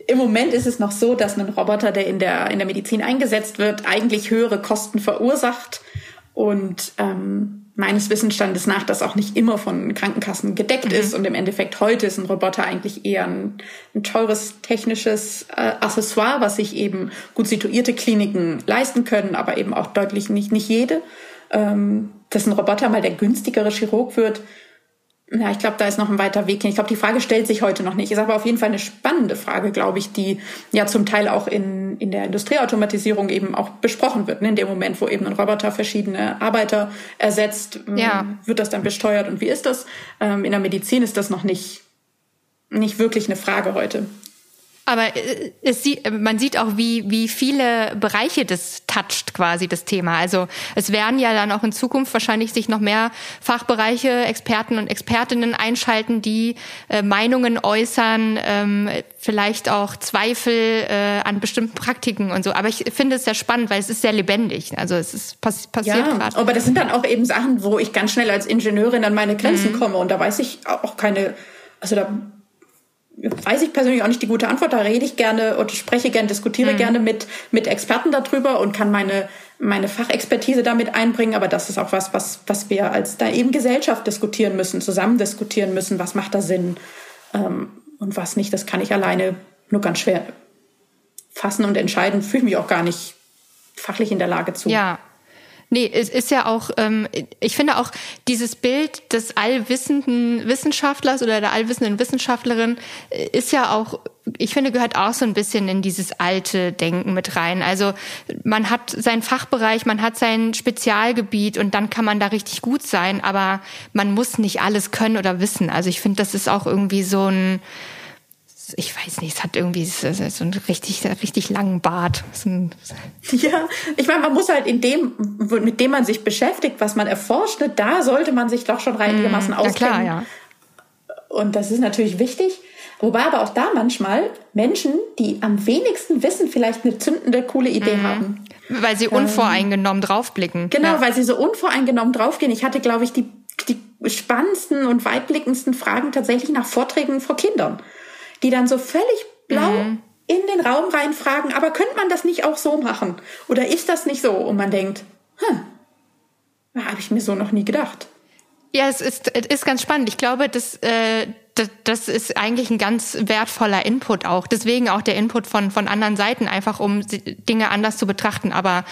Im Moment ist es noch so, dass ein Roboter, der in der, in der Medizin eingesetzt wird, eigentlich höhere Kosten verursacht und ähm, meines Wissensstandes nach das auch nicht immer von Krankenkassen gedeckt mhm. ist und im Endeffekt heute ist ein Roboter eigentlich eher ein, ein teures technisches äh, Accessoire, was sich eben gut situierte Kliniken leisten können, aber eben auch deutlich nicht nicht jede. Ähm, dass ein Roboter mal der günstigere Chirurg wird, ja, ich glaube, da ist noch ein weiter Weg hin. Ich glaube, die Frage stellt sich heute noch nicht. Ist aber auf jeden Fall eine spannende Frage, glaube ich, die ja zum Teil auch in, in der Industrieautomatisierung eben auch besprochen wird. Ne? In dem Moment, wo eben ein Roboter verschiedene Arbeiter ersetzt, ähm, ja. wird das dann besteuert und wie ist das? Ähm, in der Medizin ist das noch nicht, nicht wirklich eine Frage heute. Aber äh, es sieht, man sieht auch, wie, wie viele Bereiche das toucht quasi, das Thema. Also es werden ja dann auch in Zukunft wahrscheinlich sich noch mehr Fachbereiche, Experten und Expertinnen einschalten, die äh, Meinungen äußern, ähm, vielleicht auch Zweifel äh, an bestimmten Praktiken und so. Aber ich finde es sehr spannend, weil es ist sehr lebendig. Also es ist pass passiert ja, gerade. Aber das sind dann auch eben Sachen, wo ich ganz schnell als Ingenieurin an meine Grenzen mhm. komme. Und da weiß ich auch keine, also da weiß ich persönlich auch nicht die gute Antwort. Da rede ich gerne und spreche gerne, diskutiere mhm. gerne mit, mit Experten darüber und kann meine, meine Fachexpertise damit einbringen. Aber das ist auch was, was, was wir als da eben Gesellschaft diskutieren müssen, zusammen diskutieren müssen. Was macht da Sinn ähm, und was nicht? Das kann ich alleine nur ganz schwer fassen und entscheiden. Fühle mich auch gar nicht fachlich in der Lage zu. Ja, Nee, es ist ja auch, ähm, ich finde auch dieses Bild des allwissenden Wissenschaftlers oder der allwissenden Wissenschaftlerin äh, ist ja auch, ich finde, gehört auch so ein bisschen in dieses alte Denken mit rein. Also man hat seinen Fachbereich, man hat sein Spezialgebiet und dann kann man da richtig gut sein, aber man muss nicht alles können oder wissen. Also ich finde, das ist auch irgendwie so ein, ich weiß nicht, es hat irgendwie so einen richtig, richtig langen Bart. ja, ich meine, man muss halt in dem, mit dem man sich beschäftigt, was man erforscht, ne, da sollte man sich doch schon reinigermaßen mm, auskennen. Ja, klar, ja. Und das ist natürlich wichtig. Wobei aber auch da manchmal Menschen, die am wenigsten wissen, vielleicht eine zündende, coole Idee mhm. haben. Weil sie unvoreingenommen ähm, draufblicken. Genau, ja. weil sie so unvoreingenommen draufgehen. Ich hatte, glaube ich, die, die spannendsten und weitblickendsten Fragen tatsächlich nach Vorträgen vor Kindern die dann so völlig blau mhm. in den Raum reinfragen, aber könnte man das nicht auch so machen? Oder ist das nicht so? Und man denkt, hm, habe ich mir so noch nie gedacht. Ja, es ist, es ist ganz spannend. Ich glaube, das, äh, das, das ist eigentlich ein ganz wertvoller Input auch. Deswegen auch der Input von, von anderen Seiten, einfach um Dinge anders zu betrachten. Aber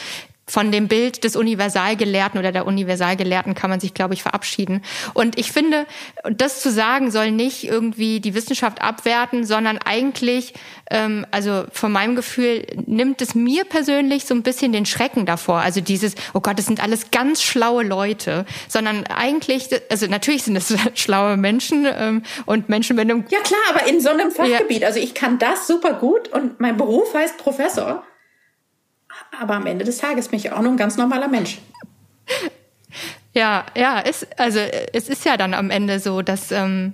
von dem Bild des Universalgelehrten oder der Universalgelehrten kann man sich, glaube ich, verabschieden. Und ich finde, das zu sagen soll nicht irgendwie die Wissenschaft abwerten, sondern eigentlich, ähm, also von meinem Gefühl, nimmt es mir persönlich so ein bisschen den Schrecken davor. Also dieses, oh Gott, das sind alles ganz schlaue Leute, sondern eigentlich, also natürlich sind es schlaue Menschen ähm, und Menschen mit einem... Ja klar, aber in so einem Fachgebiet. Ja. Also ich kann das super gut und mein Beruf heißt Professor aber am Ende des Tages bin ich auch nur ein ganz normaler Mensch. Ja, ja, ist, also es ist ja dann am Ende so, dass ähm,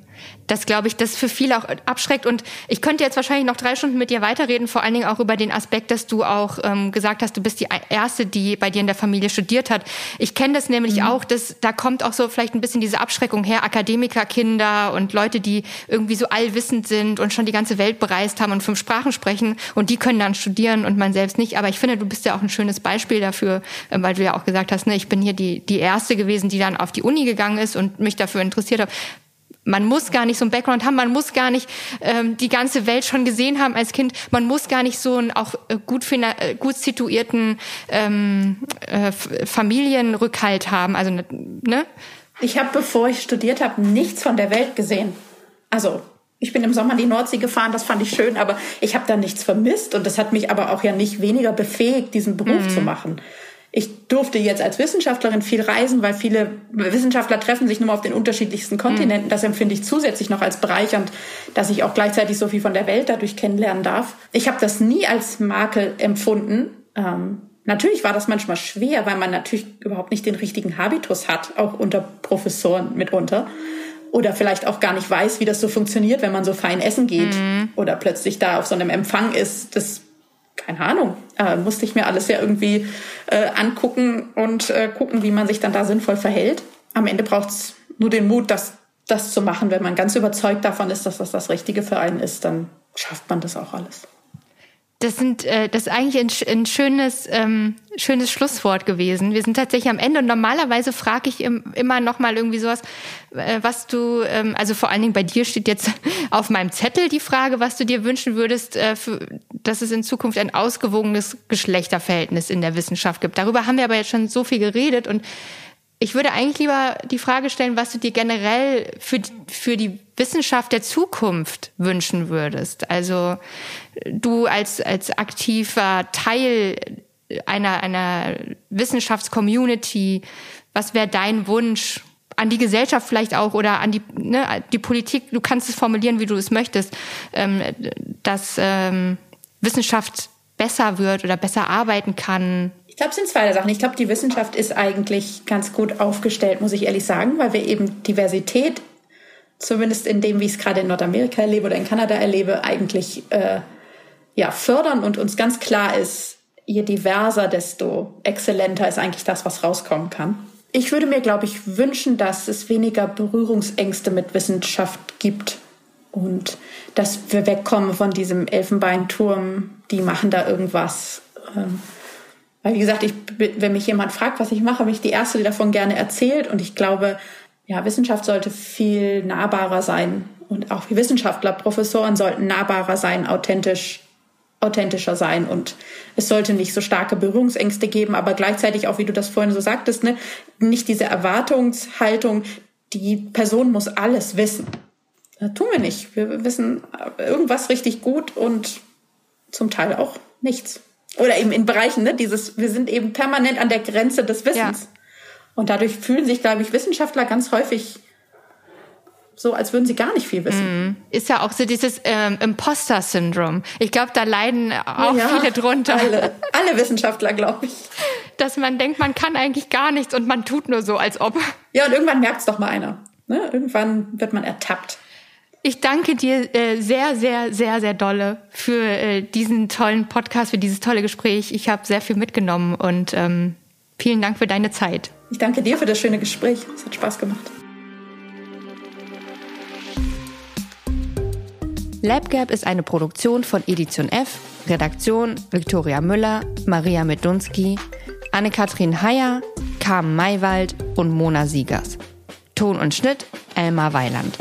das glaube ich, das für viele auch abschreckt. Und ich könnte jetzt wahrscheinlich noch drei Stunden mit dir weiterreden, vor allen Dingen auch über den Aspekt, dass du auch ähm, gesagt hast, du bist die erste, die bei dir in der Familie studiert hat. Ich kenne das nämlich mhm. auch, dass da kommt auch so vielleicht ein bisschen diese Abschreckung her, Akademikerkinder und Leute, die irgendwie so allwissend sind und schon die ganze Welt bereist haben und fünf Sprachen sprechen und die können dann studieren und man selbst nicht. Aber ich finde, du bist ja auch ein schönes Beispiel dafür, äh, weil du ja auch gesagt hast, ne, ich bin hier die, die erste gewesen, die dann auf die Uni gegangen ist und mich dafür interessiert hat man muss gar nicht so ein Background haben, man muss gar nicht ähm, die ganze Welt schon gesehen haben als Kind, man muss gar nicht so einen auch äh, gut, äh, gut situierten ähm, äh, Familienrückhalt haben. Also ne? Ich habe, bevor ich studiert habe, nichts von der Welt gesehen. Also ich bin im Sommer in die Nordsee gefahren, das fand ich schön, aber ich habe da nichts vermisst und das hat mich aber auch ja nicht weniger befähigt, diesen Beruf mhm. zu machen ich durfte jetzt als Wissenschaftlerin viel reisen, weil viele Wissenschaftler treffen sich nur auf den unterschiedlichsten mhm. Kontinenten. Das empfinde ich zusätzlich noch als bereichernd, dass ich auch gleichzeitig so viel von der Welt dadurch kennenlernen darf. Ich habe das nie als Makel empfunden. Ähm, natürlich war das manchmal schwer, weil man natürlich überhaupt nicht den richtigen Habitus hat, auch unter Professoren mitunter. Oder vielleicht auch gar nicht weiß, wie das so funktioniert, wenn man so fein essen geht mhm. oder plötzlich da auf so einem Empfang ist. Das keine Ahnung, äh, musste ich mir alles ja irgendwie äh, angucken und äh, gucken, wie man sich dann da sinnvoll verhält. Am Ende braucht es nur den Mut, das, das zu machen. Wenn man ganz überzeugt davon ist, dass das das Richtige für einen ist, dann schafft man das auch alles. Das sind äh, das ist eigentlich ein, ein schönes ähm, schönes Schlusswort gewesen. Wir sind tatsächlich am Ende und normalerweise frage ich im, immer noch mal irgendwie sowas, äh, was du ähm, also vor allen Dingen bei dir steht jetzt auf meinem Zettel die Frage, was du dir wünschen würdest, äh, für, dass es in Zukunft ein ausgewogenes Geschlechterverhältnis in der Wissenschaft gibt. Darüber haben wir aber jetzt schon so viel geredet und ich würde eigentlich lieber die Frage stellen, was du dir generell für, für die Wissenschaft der Zukunft wünschen würdest. Also du als, als aktiver Teil einer, einer Wissenschaftscommunity, was wäre dein Wunsch an die Gesellschaft vielleicht auch oder an die, ne, die Politik, du kannst es formulieren, wie du es möchtest, ähm, dass ähm, Wissenschaft besser wird oder besser arbeiten kann, glaube, es sind zwei Sachen. Ich glaube, die Wissenschaft ist eigentlich ganz gut aufgestellt, muss ich ehrlich sagen, weil wir eben Diversität, zumindest in dem, wie ich es gerade in Nordamerika erlebe oder in Kanada erlebe, eigentlich äh, ja, fördern und uns ganz klar ist, je diverser, desto exzellenter ist eigentlich das, was rauskommen kann. Ich würde mir, glaube ich, wünschen, dass es weniger Berührungsängste mit Wissenschaft gibt und dass wir wegkommen von diesem Elfenbeinturm, die machen da irgendwas. Ähm, weil, wie gesagt, ich, wenn mich jemand fragt, was ich mache, bin ich die Erste, die davon gerne erzählt. Und ich glaube, ja, Wissenschaft sollte viel nahbarer sein. Und auch Wissenschaftler, Professoren sollten nahbarer sein, authentisch, authentischer sein. Und es sollte nicht so starke Berührungsängste geben, aber gleichzeitig auch, wie du das vorhin so sagtest, ne, nicht diese Erwartungshaltung, die Person muss alles wissen. Das tun wir nicht. Wir wissen irgendwas richtig gut und zum Teil auch nichts. Oder eben in Bereichen, ne, dieses, wir sind eben permanent an der Grenze des Wissens. Ja. Und dadurch fühlen sich, glaube ich, Wissenschaftler ganz häufig so, als würden sie gar nicht viel wissen. Mm. Ist ja auch so dieses ähm, Imposter-Syndrom. Ich glaube, da leiden auch ja, viele drunter. Alle, alle Wissenschaftler, glaube ich. Dass man denkt, man kann eigentlich gar nichts und man tut nur so, als ob. Ja, und irgendwann merkt es doch mal einer. Ne? Irgendwann wird man ertappt. Ich danke dir äh, sehr, sehr, sehr, sehr dolle für äh, diesen tollen Podcast, für dieses tolle Gespräch. Ich habe sehr viel mitgenommen und ähm, vielen Dank für deine Zeit. Ich danke dir für das schöne Gespräch. Es hat Spaß gemacht. LabGap ist eine Produktion von Edition F, Redaktion Viktoria Müller, Maria Medunski, Anne-Kathrin Heyer, Carmen Maywald und Mona Siegers. Ton und Schnitt Elmar Weiland.